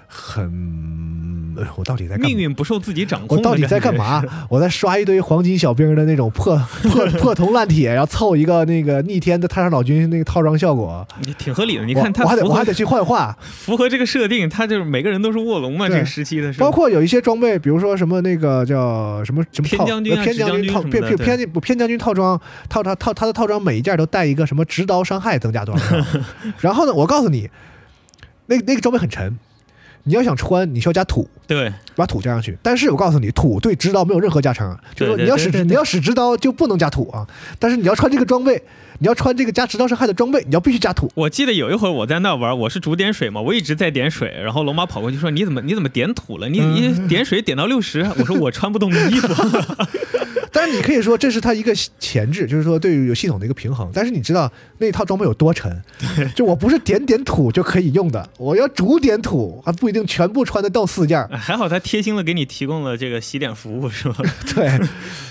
Speaker 1: 很，哎我到底在干嘛
Speaker 2: 命运不受自己掌控。
Speaker 1: 我到底在干？嘛？我在刷一堆黄金小兵的那种破 破破铜烂铁，然后凑一个那个逆天的太上老君那个套装效果。
Speaker 2: 你挺合理的。你看他
Speaker 1: 还得我还得去幻化，
Speaker 2: 符合这个设定，他就是每个人都是卧龙嘛，这个时期的时候。
Speaker 1: 包括有一些装备，比如说什么那个叫什么什么套
Speaker 2: 偏将军
Speaker 1: 偏将军套偏偏偏偏将军套装套套套他的套装每一件都带一个什么直刀伤害增加多少。然后呢，我告诉你，那那个装备很沉，你要想穿，你需要加土。
Speaker 2: 对，
Speaker 1: 把土加上去，但是我告诉你，土对直刀没有任何加成，就是说你要使你要使直刀就不能加土啊，但是你要穿这个装备，你要穿这个加直刀伤害的装备，你要必须加土。
Speaker 2: 我记得有一回我在那玩，我是主点水嘛，我一直在点水，然后龙马跑过去说：“你怎么你怎么点土了？你
Speaker 1: 嗯
Speaker 2: 你点水点到六十？”我说：“我穿不动衣服。
Speaker 1: 但是你可以说这是它一个前置，就是说对于有系统的一个平衡。但是你知道那套装备有多沉？就我不是点点土就可以用的，我要逐点土，还不一定全部穿得到四件。
Speaker 2: 还好他贴心的给你提供了这个洗点服务，是吧？
Speaker 1: 对，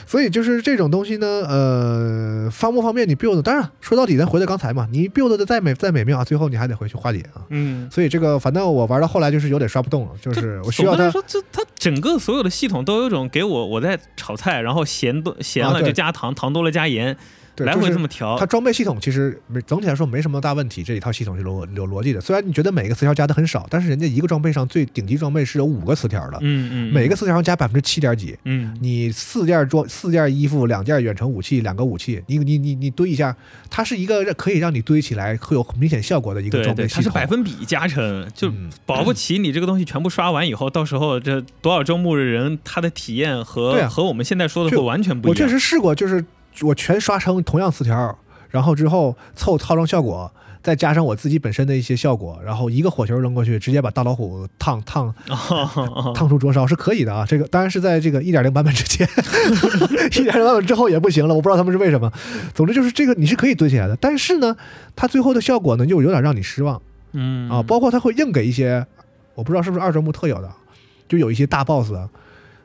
Speaker 1: 所以就是这种东西呢，呃，方不方便你 build？当然说到底，咱回到刚才嘛，你 build 的再美再美妙，最后你还得回去化解啊。
Speaker 2: 嗯，
Speaker 1: 所以这个反正我玩到后来就是有点刷不动了，就是我需要它
Speaker 2: 总的来说，这它整个所有的系统都有种给我我在炒菜，然后咸多咸了就加糖，糖多了加盐，
Speaker 1: 对，
Speaker 2: 来回这么调
Speaker 1: 它。装备系统其实没总体来说没什么大问题，这一套系统是有有逻辑的。虽然你觉得每个词条加的很少，但是人家一个装备上最顶级装备是有五个词条的，
Speaker 2: 嗯嗯，
Speaker 1: 每个词条上加百分之七点几。
Speaker 2: 嗯
Speaker 1: 你四件装四件衣服，两件远程武器，两个武器，你你你你堆一下，它是一个可以让你堆起来会有明显效果的一个装备系统。
Speaker 2: 它是百分比加成，就
Speaker 1: 嗯
Speaker 2: 保不齐你这个东西全部刷完以后，到时候这多少周目的人他的体验和、和我们现在说的
Speaker 1: 就
Speaker 2: 会完全不一样。
Speaker 1: 我确实试过，就是我全刷成同样词条，然后之后凑套装效果，再加上我自己本身的一些效果，然后一个火球扔过去，直接把大老虎烫烫
Speaker 2: 哦
Speaker 1: 烫出灼烧是可以的啊。这个当然是在这个一点零版本之前，一点零版本之后也不行了，我不知道他们是为什么。总之就是这个你是可以堆起来的，但是呢，它最后的效果呢又有点让你失望
Speaker 2: 嗯
Speaker 1: 啊。包括它会硬给一些，我不知道是不是二周目特有的，就有一些大 boss，啊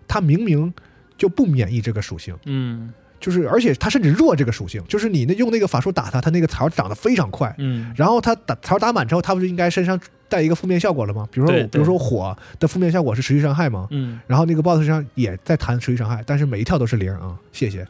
Speaker 1: 它明明就不免疫这个属性。
Speaker 2: 嗯
Speaker 1: 就是，而且它甚至弱这个属性，就是你那用那个法术打它，它那个槽长得非常快，
Speaker 2: 嗯
Speaker 1: 然后它打槽打满之后，它不是应该身上带一个负面效果了吗？比如说比如说火的负面效果是持续伤害吗？
Speaker 2: 嗯
Speaker 1: 然后那个 BOSS 上也在弹持续伤害，但是每一跳都是零啊，谢谢。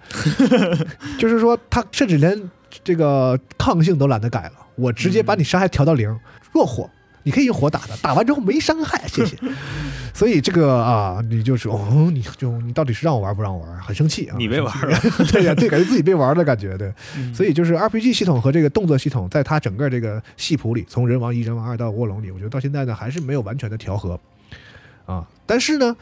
Speaker 1: 就是说，它甚至连这个抗性都懒得改了，我直接把你伤害调到零，弱火。你可以用火打的，打完之后没伤害，谢谢。所以这个啊，你就说，哦，你就你到底是让我玩不让我玩，很生气啊！
Speaker 2: 你被玩
Speaker 1: 了，对呀，对，感觉自己被玩的感觉，对。
Speaker 2: 嗯
Speaker 1: 所以就是 RPG 系统和这个动作系统，在它整个这个系谱里，从人王一、人王二到卧龙里，我觉得到现在呢还是没有完全的调和啊。但是呢，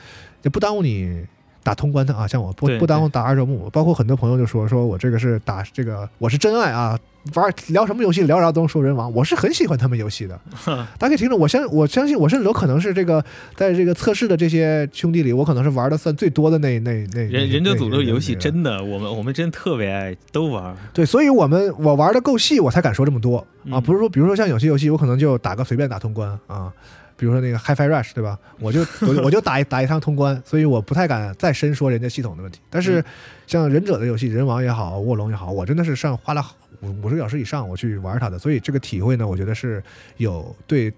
Speaker 1: 也不耽误你打通关的啊。像我不不耽误打二周目，包括很多朋友就说说我这个是打这个我是真爱啊。玩聊什么游戏聊啥都能说人王，我是很喜欢他们游戏的。大家可以听着，我相我相信我甚至有可能是这个在这个测试的这些兄弟里，我可能是玩的算最多的那那那
Speaker 2: 忍忍者组的游戏真的，我们我们真特别爱，都玩。
Speaker 1: 对，所以我们我玩的够细，我才敢说这么多啊，
Speaker 2: 嗯
Speaker 1: 不是说比如说像有些游戏，我可能就打个随便打通关啊，比如说那个 HiFi Rush 对吧？我就 我就我就打一打一趟通关，所以我不太敢再深说人家系统的问题。但是
Speaker 2: 嗯
Speaker 1: 像忍者的游戏，人王也好，卧龙也好，我真的是上花了五五十个小时以上我去玩它的，所以这个体会呢，我觉得是有对。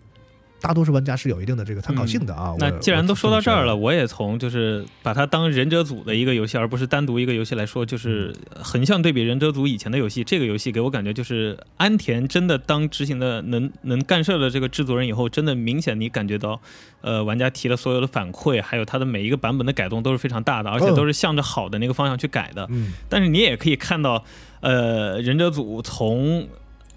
Speaker 1: 大多数玩家是有一定的这个参考性的啊。
Speaker 2: 那既然都说到这儿了，
Speaker 1: 我
Speaker 2: 我也从就是把它当忍者组的一个游戏，而不是单独一个游戏来说，就是横向对比忍者组以前的游戏，这个游戏给我感觉就是安田真的当执行的能能干事的这个制作人以后，真的明显你感觉到，呃，玩家提的所有的反馈，还有他的每一个版本的改动都是非常大的，而且
Speaker 1: 嗯
Speaker 2: 都是向着好的那个方向去改的。
Speaker 1: 嗯
Speaker 2: 但是你也可以看到，呃，忍者组从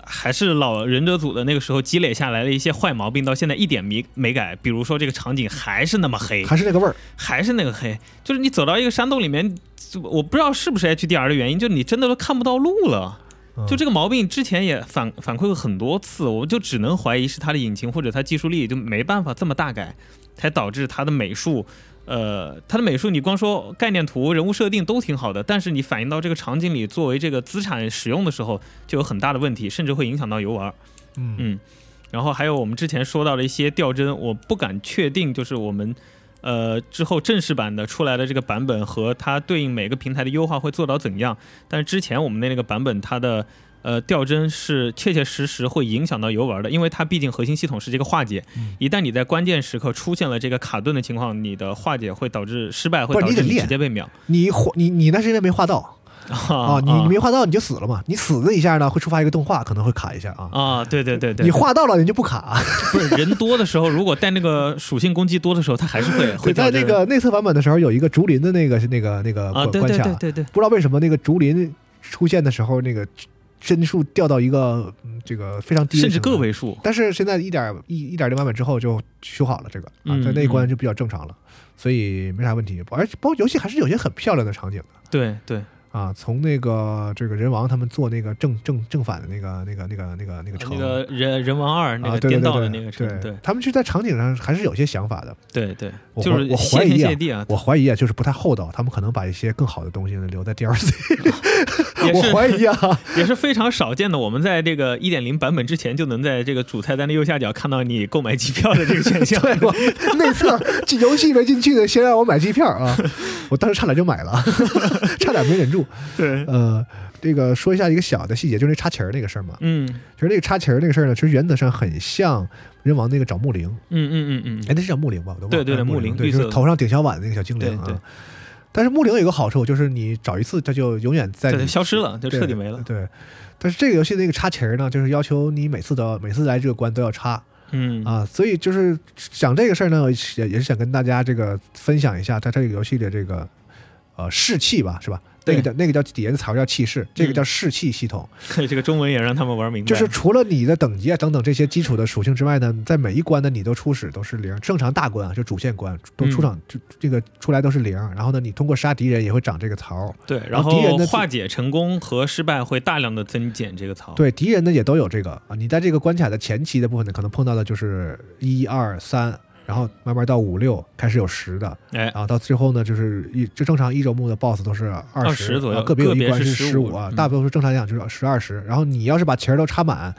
Speaker 2: 还是老忍者组的那个时候积累下来的一些坏毛病，到现在一点没没改。比如说这个场景还是那么黑，
Speaker 1: 还是那个味儿，
Speaker 2: 还是那个黑，就是你走到一个山洞里面，就我不知道是不是 HDR 的原因，就你真的都看不到路了。
Speaker 1: 嗯
Speaker 2: 就这个毛病之前也反反馈过很多次，我就只能怀疑是它的引擎或者它技术力就没办法这么大改，才导致它的美术，呃，它的美术你光说概念图、人物设定都挺好的，但是你反映到这个场景里作为这个资产使用的时候，就有很大的问题，甚至会影响到游玩。
Speaker 1: 嗯
Speaker 2: 嗯，然后还有我们之前说到的一些掉帧，我不敢确定，就是我们呃之后正式版的出来的这个版本和它对应每个平台的优化会做到怎样。但是之前我们的那个版本，它的呃掉帧是切切实实会影响到游玩的，因为它毕竟核心系统是这个化解，
Speaker 1: 嗯。
Speaker 2: 一旦你在关键时刻出现了这个卡顿的情况，你的化解会导致失败，会导致你
Speaker 1: 不是你得练
Speaker 2: 直接被秒。
Speaker 1: 你画你你那是因为没画到 啊，你你没画到你就死了嘛，你死了一下呢会触发一个动画，可能会卡一下啊。
Speaker 2: 啊，对对对对，
Speaker 1: 你画到了，你就不卡。
Speaker 2: 不是人多的时候，如果带那个属性攻击多的时候，它还是会会，
Speaker 1: 在那个内测版本的时候，有一个竹林的那个那个那个
Speaker 2: 啊，
Speaker 1: 关关卡
Speaker 2: 对对对，对对，
Speaker 1: 不知道为什么那个竹林出现的时候，那个帧数掉到一个嗯这个非常低的
Speaker 2: 甚至个位数。
Speaker 1: 但是现在一点一一点零版本之后就修好了这个啊，
Speaker 2: 嗯
Speaker 1: 在那一关就比较正常了，所以没啥问题。而且包括游戏还是有些很漂亮的场景的。
Speaker 2: 对对，
Speaker 1: 啊，从那个这个人王他们做那个正正正反的那个那个那个那个那个城，
Speaker 2: 那个人人王二那
Speaker 1: 啊，
Speaker 2: 个颠倒的那个城，
Speaker 1: 对。
Speaker 2: 对。
Speaker 1: 他们就在场景上还是有些想法的。
Speaker 2: 对对，
Speaker 1: 我
Speaker 2: 就是
Speaker 1: 我怀疑啊我怀疑啊，就是不太厚道，他们可能把一些更好的东西呢留在 DLC 我怀疑啊，
Speaker 2: 也是非常少见的。我们在这个一点零版本之前，就能在这个主菜单的右下角看到你购买机票的这个选项。
Speaker 1: 对我内测进游戏没进去的，先让我买机票啊！我当时差点就买了，差点没忍住。
Speaker 2: 对，
Speaker 1: 呃，这个说一下一个小的细节，就是那插旗儿那个事儿嘛。
Speaker 2: 嗯
Speaker 1: 就是那个插旗儿那个事儿呢，其实原则上很像人王那个找木灵。
Speaker 2: 嗯嗯嗯嗯
Speaker 1: 哎，
Speaker 2: 嗯，
Speaker 1: 那是叫木灵吧？我都忘了。
Speaker 2: 对对对
Speaker 1: 木
Speaker 2: 灵绿色的
Speaker 1: 就是头上顶小碗的那个小精灵啊。
Speaker 2: 对对
Speaker 1: 但是木灵有一个好处，就是你找一次，它就永远在
Speaker 2: 对，
Speaker 1: 你
Speaker 2: 消失了，就彻底没了。
Speaker 1: 对，但是这个游戏的那个插旗儿呢，就是要求你每次都要每次来这个关都要插
Speaker 2: 嗯
Speaker 1: 啊，所以就是讲这个事儿呢，也也是想跟大家这个分享一下它这个游戏的这个呃士气吧，是吧？那个叫那个叫底下的槽叫气势，这个
Speaker 2: 嗯
Speaker 1: 叫士气系统。
Speaker 2: 这个中文也让他们玩明白。
Speaker 1: 就是除了你的等级啊等等这些基础的属性之外呢，在每一关呢你都初始都是零，正常大关啊就主线关都出场就这个出来都是零，然后呢你通过杀敌人也会长这个槽，
Speaker 2: 对，
Speaker 1: 然
Speaker 2: 然
Speaker 1: 后敌人的
Speaker 2: 化解成功和失败会大量的增减这个槽。
Speaker 1: 对敌人呢也都有这个啊，你在这个关卡的前期的部分呢可能碰到的就是一二三。然后慢慢到五六开始有十的，
Speaker 2: 哎
Speaker 1: 然，后到最后呢，就是一就正常一周目的 BOSS 都是二
Speaker 2: 20左右
Speaker 1: 个别有一关是十
Speaker 2: 15
Speaker 1: 五啊，
Speaker 2: 嗯
Speaker 1: 大多数正常来讲就是十二十。然后你要是把钱儿都插满，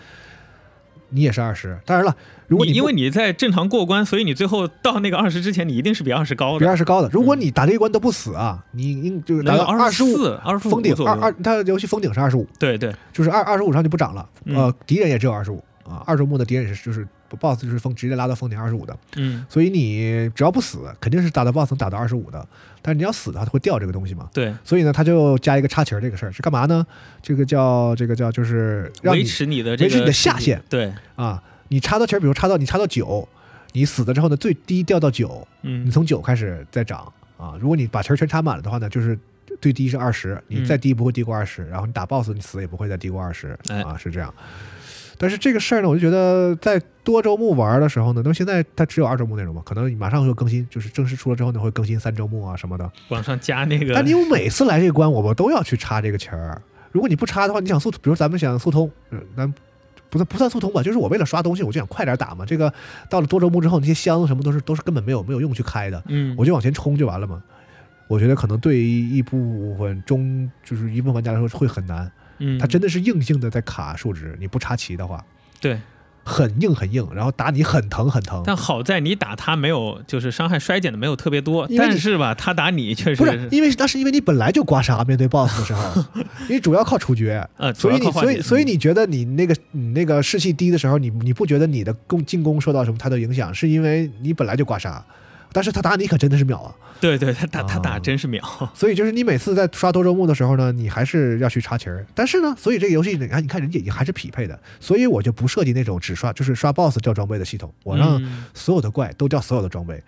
Speaker 1: 你也是二十。当然了，如果
Speaker 2: 你
Speaker 1: 你
Speaker 2: 因为你在正常过关，所以你最后到那个二十之前，你一定是比二十高的
Speaker 1: 比
Speaker 2: 的。
Speaker 1: 二十高的，如果你打这一关都不死啊，你应就是达到
Speaker 2: 二
Speaker 1: 十五
Speaker 2: 四、二十五
Speaker 1: 封顶。二二，它游戏封顶是二十五，
Speaker 2: 对对，
Speaker 1: 就是二二十五上就不涨了。
Speaker 2: 嗯
Speaker 1: 呃，敌人也只有二十五啊，二周目的敌人也是就是 BOSS 就是封直接拉到封顶二十五的。
Speaker 2: 嗯，
Speaker 1: 所以你只要不死，肯定是打到 BOSS 能打到二十五的。但是你要死的话，它会掉这个东西嘛。
Speaker 2: 对，
Speaker 1: 所以呢，他就加一个插旗儿这个事儿是干嘛呢？这个叫这个叫就是让你
Speaker 2: 维持你的这个
Speaker 1: 维持你的下限。
Speaker 2: 对，
Speaker 1: 啊，你插到旗儿，比如插到你插到九，你死了之后呢，最低掉到九，你
Speaker 2: 嗯，
Speaker 1: 从九开始再涨啊。如果你把旗儿全插满了的话呢，就是最低是二十，你
Speaker 2: 嗯
Speaker 1: 再低不会低过二十，然后你打 BOSS 你死也不会再低过二十
Speaker 2: 哎
Speaker 1: 啊，是这样。但是这个事儿呢，我就觉得在多周目玩的时候呢，那么现在它只有二周目内容嘛，可能马上会更新，就是正式出了之后呢，会更新三周目啊什么的。
Speaker 2: 往上加那个
Speaker 1: 但你我每次来这关，我们都要去插这个旗儿。如果你不插的话，你想速，比如咱们想速通，呃咱不算不算速通吧，就是我为了刷东西，我就想快点打嘛。这个到了多周目之后，那些箱子什么都是都是根本没有没有用去开的，
Speaker 2: 嗯，
Speaker 1: 我就往前冲就完了嘛。我觉得可能对于一部分中就是一部分玩家来说会很难，
Speaker 2: 嗯，
Speaker 1: 它真的是硬性的在卡数值，你不插旗的话，
Speaker 2: 对。
Speaker 1: 很硬很硬，然后打你很疼很疼。
Speaker 2: 但好在你打他没有，就是伤害衰减的没有特别多，但是吧，他打你确实
Speaker 1: 不是因为那是因为你本来就刮痧，面对 BOSS 的时候，你 主要靠处决，
Speaker 2: 呃，
Speaker 1: 所以你所以所以你觉得你那个你那个士气低的时候，你你不觉得你的攻进攻受到什么太多影响，是因为你本来就刮痧，但是他打你可真的是秒啊！
Speaker 2: 对对，他打他
Speaker 1: 啊
Speaker 2: 打真是秒，
Speaker 1: 所以就是你每次在刷多周目的时候呢，你还是要去插旗儿。但是呢，所以这个游戏你看，你看人家也还是匹配的，所以我就不设计那种只刷就是刷 BOSS 掉装备的系统，我让
Speaker 2: 嗯
Speaker 1: 所有的怪都掉所有的装备，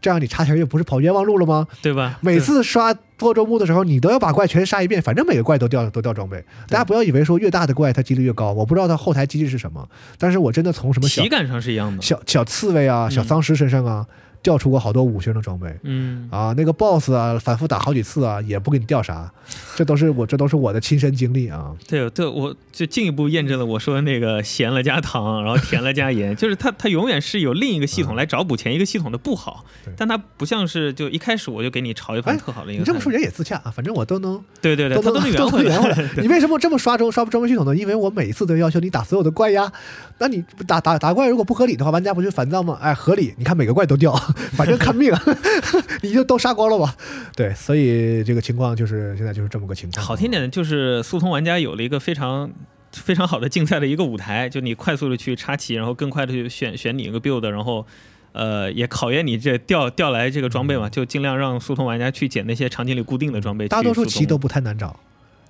Speaker 1: 这样你插旗儿就不是跑冤枉路了吗？
Speaker 2: 对吧？
Speaker 1: 每次刷多周目的时候，你都要把怪全杀一遍，反正每个怪都掉都掉装备。大家不要以为说越大的怪它几率越高，我不知道它后台机制是什么，但是我真的从什么
Speaker 2: 体感上是一样的，
Speaker 1: 小小刺猬啊、小丧尸身上啊，掉出过好多五星的装备。
Speaker 2: 嗯，
Speaker 1: 啊，那个 boss 啊，反复打好几次啊，也不给你掉啥，这都是我这都是我的亲身经历啊。
Speaker 2: 对对，我就进一步验证了我说的那个咸了加糖，然后甜了加盐，就是它它永远是有另一个系统来找补前一个系统的不好
Speaker 1: 嗯，
Speaker 2: 但它不像是就一开始我就给你炒一盘
Speaker 1: 哎
Speaker 2: 特好的一个菜。
Speaker 1: 你这么说人也自洽啊，反正我都能
Speaker 2: 对对对，
Speaker 1: 都能
Speaker 2: 圆回来。
Speaker 1: 能圆回来。你为什么这么刷装刷装备系统呢？因为我每一次都要求你打所有的怪呀。那你打打打怪如果不合理的话，玩家不就烦躁吗？哎，合理，你看每个怪都掉，反正看命，你就都杀光了吧。对，所以这个情况就是现在就是这么个情况。
Speaker 2: 好听点的就是速通玩家有了一个非常。非常好的竞赛的一个舞台，就你快速的去插旗，然后更快的去选选你一个 build，然后，呃，也考验你这调调来这个装备嘛，就尽量让速通玩家去捡那些场景里固定的装备。
Speaker 1: 大多数旗都不太难找，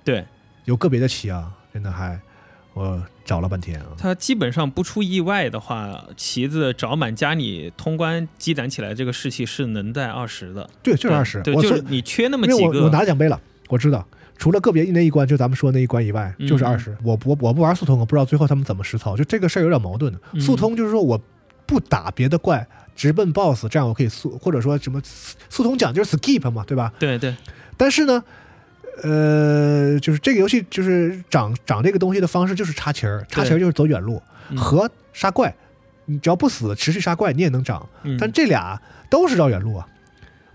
Speaker 2: 对，
Speaker 1: 有个别的旗啊，真的还我找了半天啊。
Speaker 2: 他基本上不出意外的话，旗子找满加你通关积攒起来这个士气是能在二十的，
Speaker 1: 对，就是二十。
Speaker 2: 对，
Speaker 1: 我
Speaker 2: 就是你缺那么几
Speaker 1: 因为我我
Speaker 2: 个，
Speaker 1: 拿奖杯了，我知道。除了个别那一关，就咱们说那一关以外，
Speaker 2: 嗯
Speaker 1: 就是二十、我不我不玩速通，我不知道最后他们怎么实操。就这个事儿有点矛盾的。
Speaker 2: 嗯
Speaker 1: 速通就是说我不打别的怪，直奔 BOSS，这样我可以速，或者说什么速通讲就是 skip 嘛，对吧？
Speaker 2: 对对，
Speaker 1: 但是呢，呃，就是这个游戏就是长长这个东西的方式就是插旗儿，插旗儿就是走远路
Speaker 2: 嗯
Speaker 1: 和杀怪。你只要不死，持续杀怪，你也能涨。
Speaker 2: 嗯
Speaker 1: 但这俩都是绕远路啊。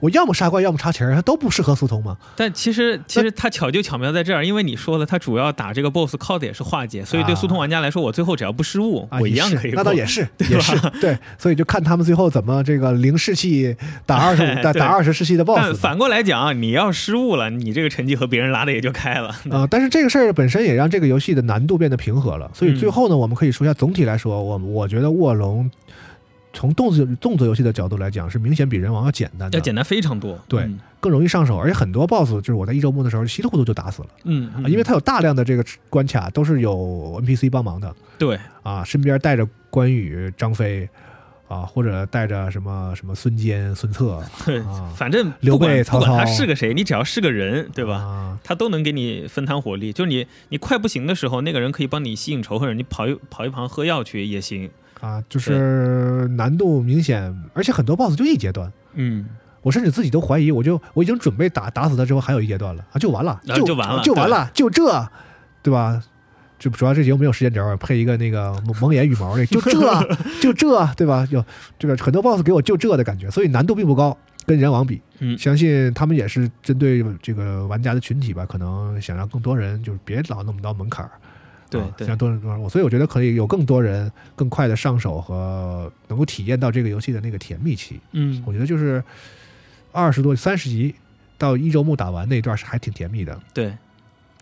Speaker 1: 我要么杀怪，要么插旗儿，它都不适合速通嘛。
Speaker 2: 但其实其实它巧就巧妙在这儿，因为你说了，它主要打这个 BOSS 靠的也是化解，所以对
Speaker 1: 啊
Speaker 2: 速通玩家来说，我最后只要不失误，
Speaker 1: 啊，
Speaker 2: 我一样可以。
Speaker 1: 那倒也是，也是对，所以就看他们最后怎么这个零士气打二十五 打打二十士气的 BOSS
Speaker 2: 反过来讲，你要失误了，你这个成绩和别人拉的也就开了。
Speaker 1: 啊、但是这个事儿本身也让这个游戏的难度变得平和了。所以
Speaker 2: 嗯
Speaker 1: 最后呢，我们可以说一下，总体来说，我我觉得卧龙从动作动作游戏的角度来讲，是明显比人王要简单的，
Speaker 2: 要简单非常多。
Speaker 1: 对
Speaker 2: 嗯
Speaker 1: 更容易上手，而且很多 BOSS 就是我在一周目的时候稀里糊涂就打死了、
Speaker 2: 嗯，嗯
Speaker 1: 啊，因为它有大量的这个关卡都是有 NPC 帮忙的
Speaker 2: 对
Speaker 1: 啊，身边带着关羽、张飞。啊，或者带着什么什么孙坚、孙策啊，
Speaker 2: 反正
Speaker 1: 刘备曹
Speaker 2: 不管他是个谁，你只要是个人，对吧？
Speaker 1: 啊，
Speaker 2: 他都能给你分摊火力，就是你你快不行的时候，那个人可以帮你吸引仇恨，你跑一跑一旁喝药去也行。
Speaker 1: 啊，就是难度明显，而且很多 BOSS 就一阶段。
Speaker 2: 嗯，
Speaker 1: 我甚至自己都怀疑，我就我已经准备打打死他之后还有一阶段了啊，就完了，
Speaker 2: 啊
Speaker 1: 就
Speaker 2: 就完了
Speaker 1: 就完了，就这，对吧？就主要这节目没有时间轴，配一个那个蒙蒙眼羽毛那，就这 就这，对吧？就这个很多 BOSS 给我就这的感觉，所以难度并不高，跟人王比，
Speaker 2: 嗯
Speaker 1: 相信他们也是针对这个玩家的群体吧，可能想让更多人就是别老那么高门槛儿，
Speaker 2: 对对
Speaker 1: 啊想多人多人我，所以我觉得可以有更多人更快的上手和能够体验到这个游戏的那个甜蜜期。
Speaker 2: 嗯
Speaker 1: 我觉得就是二十多三十集到一周目打完那一段是还挺甜蜜的。
Speaker 2: 对。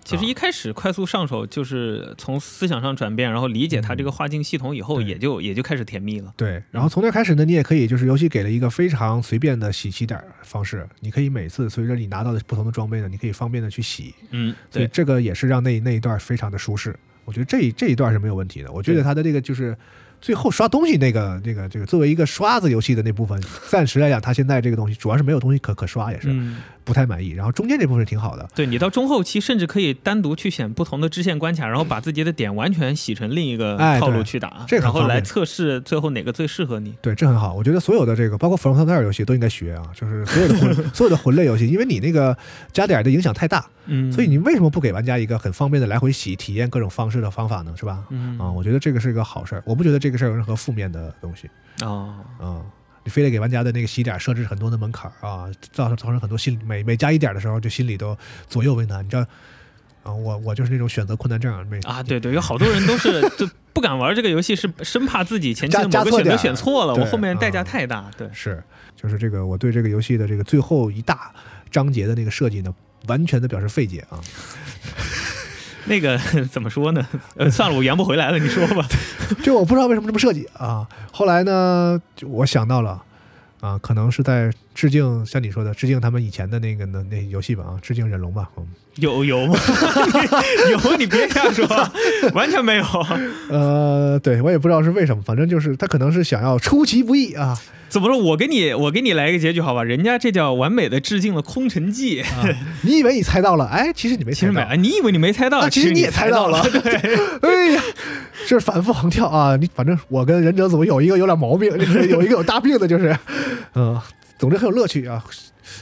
Speaker 2: 其实
Speaker 1: 啊
Speaker 2: 一开始快速上手，就是从思想上转变，然后理解它这个画境系统以后，也就也就开始甜蜜了。
Speaker 1: 对，然后从那开始呢，你也可以就是游戏给了一个非常随便的洗起点方式，你可以每次随着你拿到的不同的装备呢，你可以方便的去洗，
Speaker 2: 嗯，对，
Speaker 1: 所以这个也是让那那一段非常的舒适。我觉得这这一段是没有问题的。我觉得他的这个就是最后刷东西那个那个这个作为一个刷子游戏的那部分，暂时来讲，他现在这个东西主要是没有东西可可刷，也是。
Speaker 2: 嗯，
Speaker 1: 不太满意。然后中间这部分挺好的。
Speaker 2: 对你到中后期，甚至可以单独去选不同的支线关卡，然后把自己的点完全洗成另一个
Speaker 1: 哎
Speaker 2: 套路去打，然后来测试最后哪个最适合你。
Speaker 1: 对，这很好。我觉得所有的这个，包括 From Software 游戏都应该学啊，就是所有的魂 所有的魂类游戏，因为你那个加点的影响太大，
Speaker 2: 嗯，
Speaker 1: 所以你为什么不给玩家一个很方便的来回洗、体验各种方式的方法呢？是吧？
Speaker 2: 嗯
Speaker 1: 啊，我觉得这个是一个好事儿，我不觉得这个事儿有任何负面的东西
Speaker 2: 哦，
Speaker 1: 啊。你非得给玩家的那个洗点设置很多的门槛啊，造成造成很多心每每加一点的时候，就心里都左右为难。你知道啊，我我就是那种选择困难症，每
Speaker 2: 啊，对对，有好多人都是 就不敢玩这个游戏，是生怕自己前期的某个选择选错了，我后面代价
Speaker 1: 啊
Speaker 2: 太大。对，
Speaker 1: 是，就是这个我对这个游戏的这个最后一大章节的那个设计呢，完全的表示费解啊。
Speaker 2: 那个 怎么说呢？呃，算了，我圆不回来了，你说吧。
Speaker 1: 就我不知道为什么这么设计啊。后来呢，就我想到了啊，可能是在致敬，像你说的，致敬他们以前的那个那那游戏吧啊，致敬忍龙吧。嗯，
Speaker 2: 有有吗？有，你别瞎说，完全没有。
Speaker 1: 呃，对我也不知道是为什么，反正就是他可能是想要出其不意啊。
Speaker 2: 怎么说？我给你，我给你来一个结局，好吧？人家这叫完美的致敬了《空城计》。
Speaker 1: 啊你以为你猜到了，哎，其实你没猜到。
Speaker 2: 其实没，哎你以为你没猜到，
Speaker 1: 啊，其实你也猜到了，哎呀，这是反复横跳啊！你反正我跟忍者组有一个有点毛病，就是有一个有大病的，就是，嗯，总之很有乐趣啊。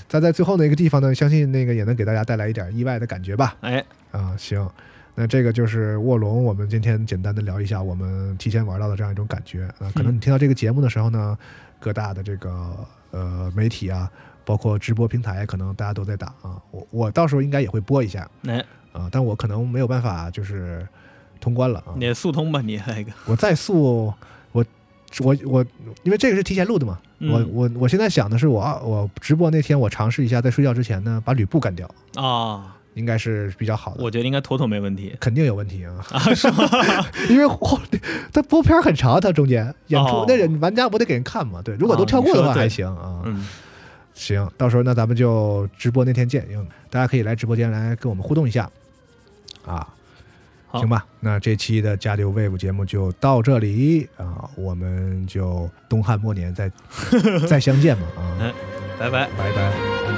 Speaker 1: 咱在最后那个地方呢，相信那个也能给大家带来一点意外的感觉吧。
Speaker 2: 哎，
Speaker 1: 啊，行，那这个就是卧龙，我们今天简单的聊一下我们提前玩到的这样一种感觉啊。可能你听到这个节目的时候呢，各大的这个呃媒体啊，包括直播平台，可能大家都在打啊。我我到时候应该也会播一下。
Speaker 2: 哎，
Speaker 1: 啊，但我可能没有办法就是通关了啊。
Speaker 2: 你速通吧，你那个。
Speaker 1: 我再速，我我我，因为这个是提前录的嘛，
Speaker 2: 嗯
Speaker 1: 我我我现在想的是我我直播那天我尝试一下，在睡觉之前呢把吕布干掉，
Speaker 2: 啊，
Speaker 1: 应该是比较好的。
Speaker 2: 我觉得应该妥妥没问题
Speaker 1: 肯定有问题啊，
Speaker 2: 啊，是吗？
Speaker 1: 因为后它播片很长，他中间演出、
Speaker 2: 哦
Speaker 1: 那人玩家不得给人看嘛？对，如果都跳过的话还行啊。
Speaker 2: 嗯，
Speaker 1: 行，到时候那咱们就直播那天见，因为大家可以来直播间来跟我们互动一下啊。
Speaker 2: 好
Speaker 1: 行吧，那这期的加六 Wave 节目就到这里啊，我们就东汉末年再 再相见吧啊，
Speaker 2: 嗯拜拜。
Speaker 1: 拜拜。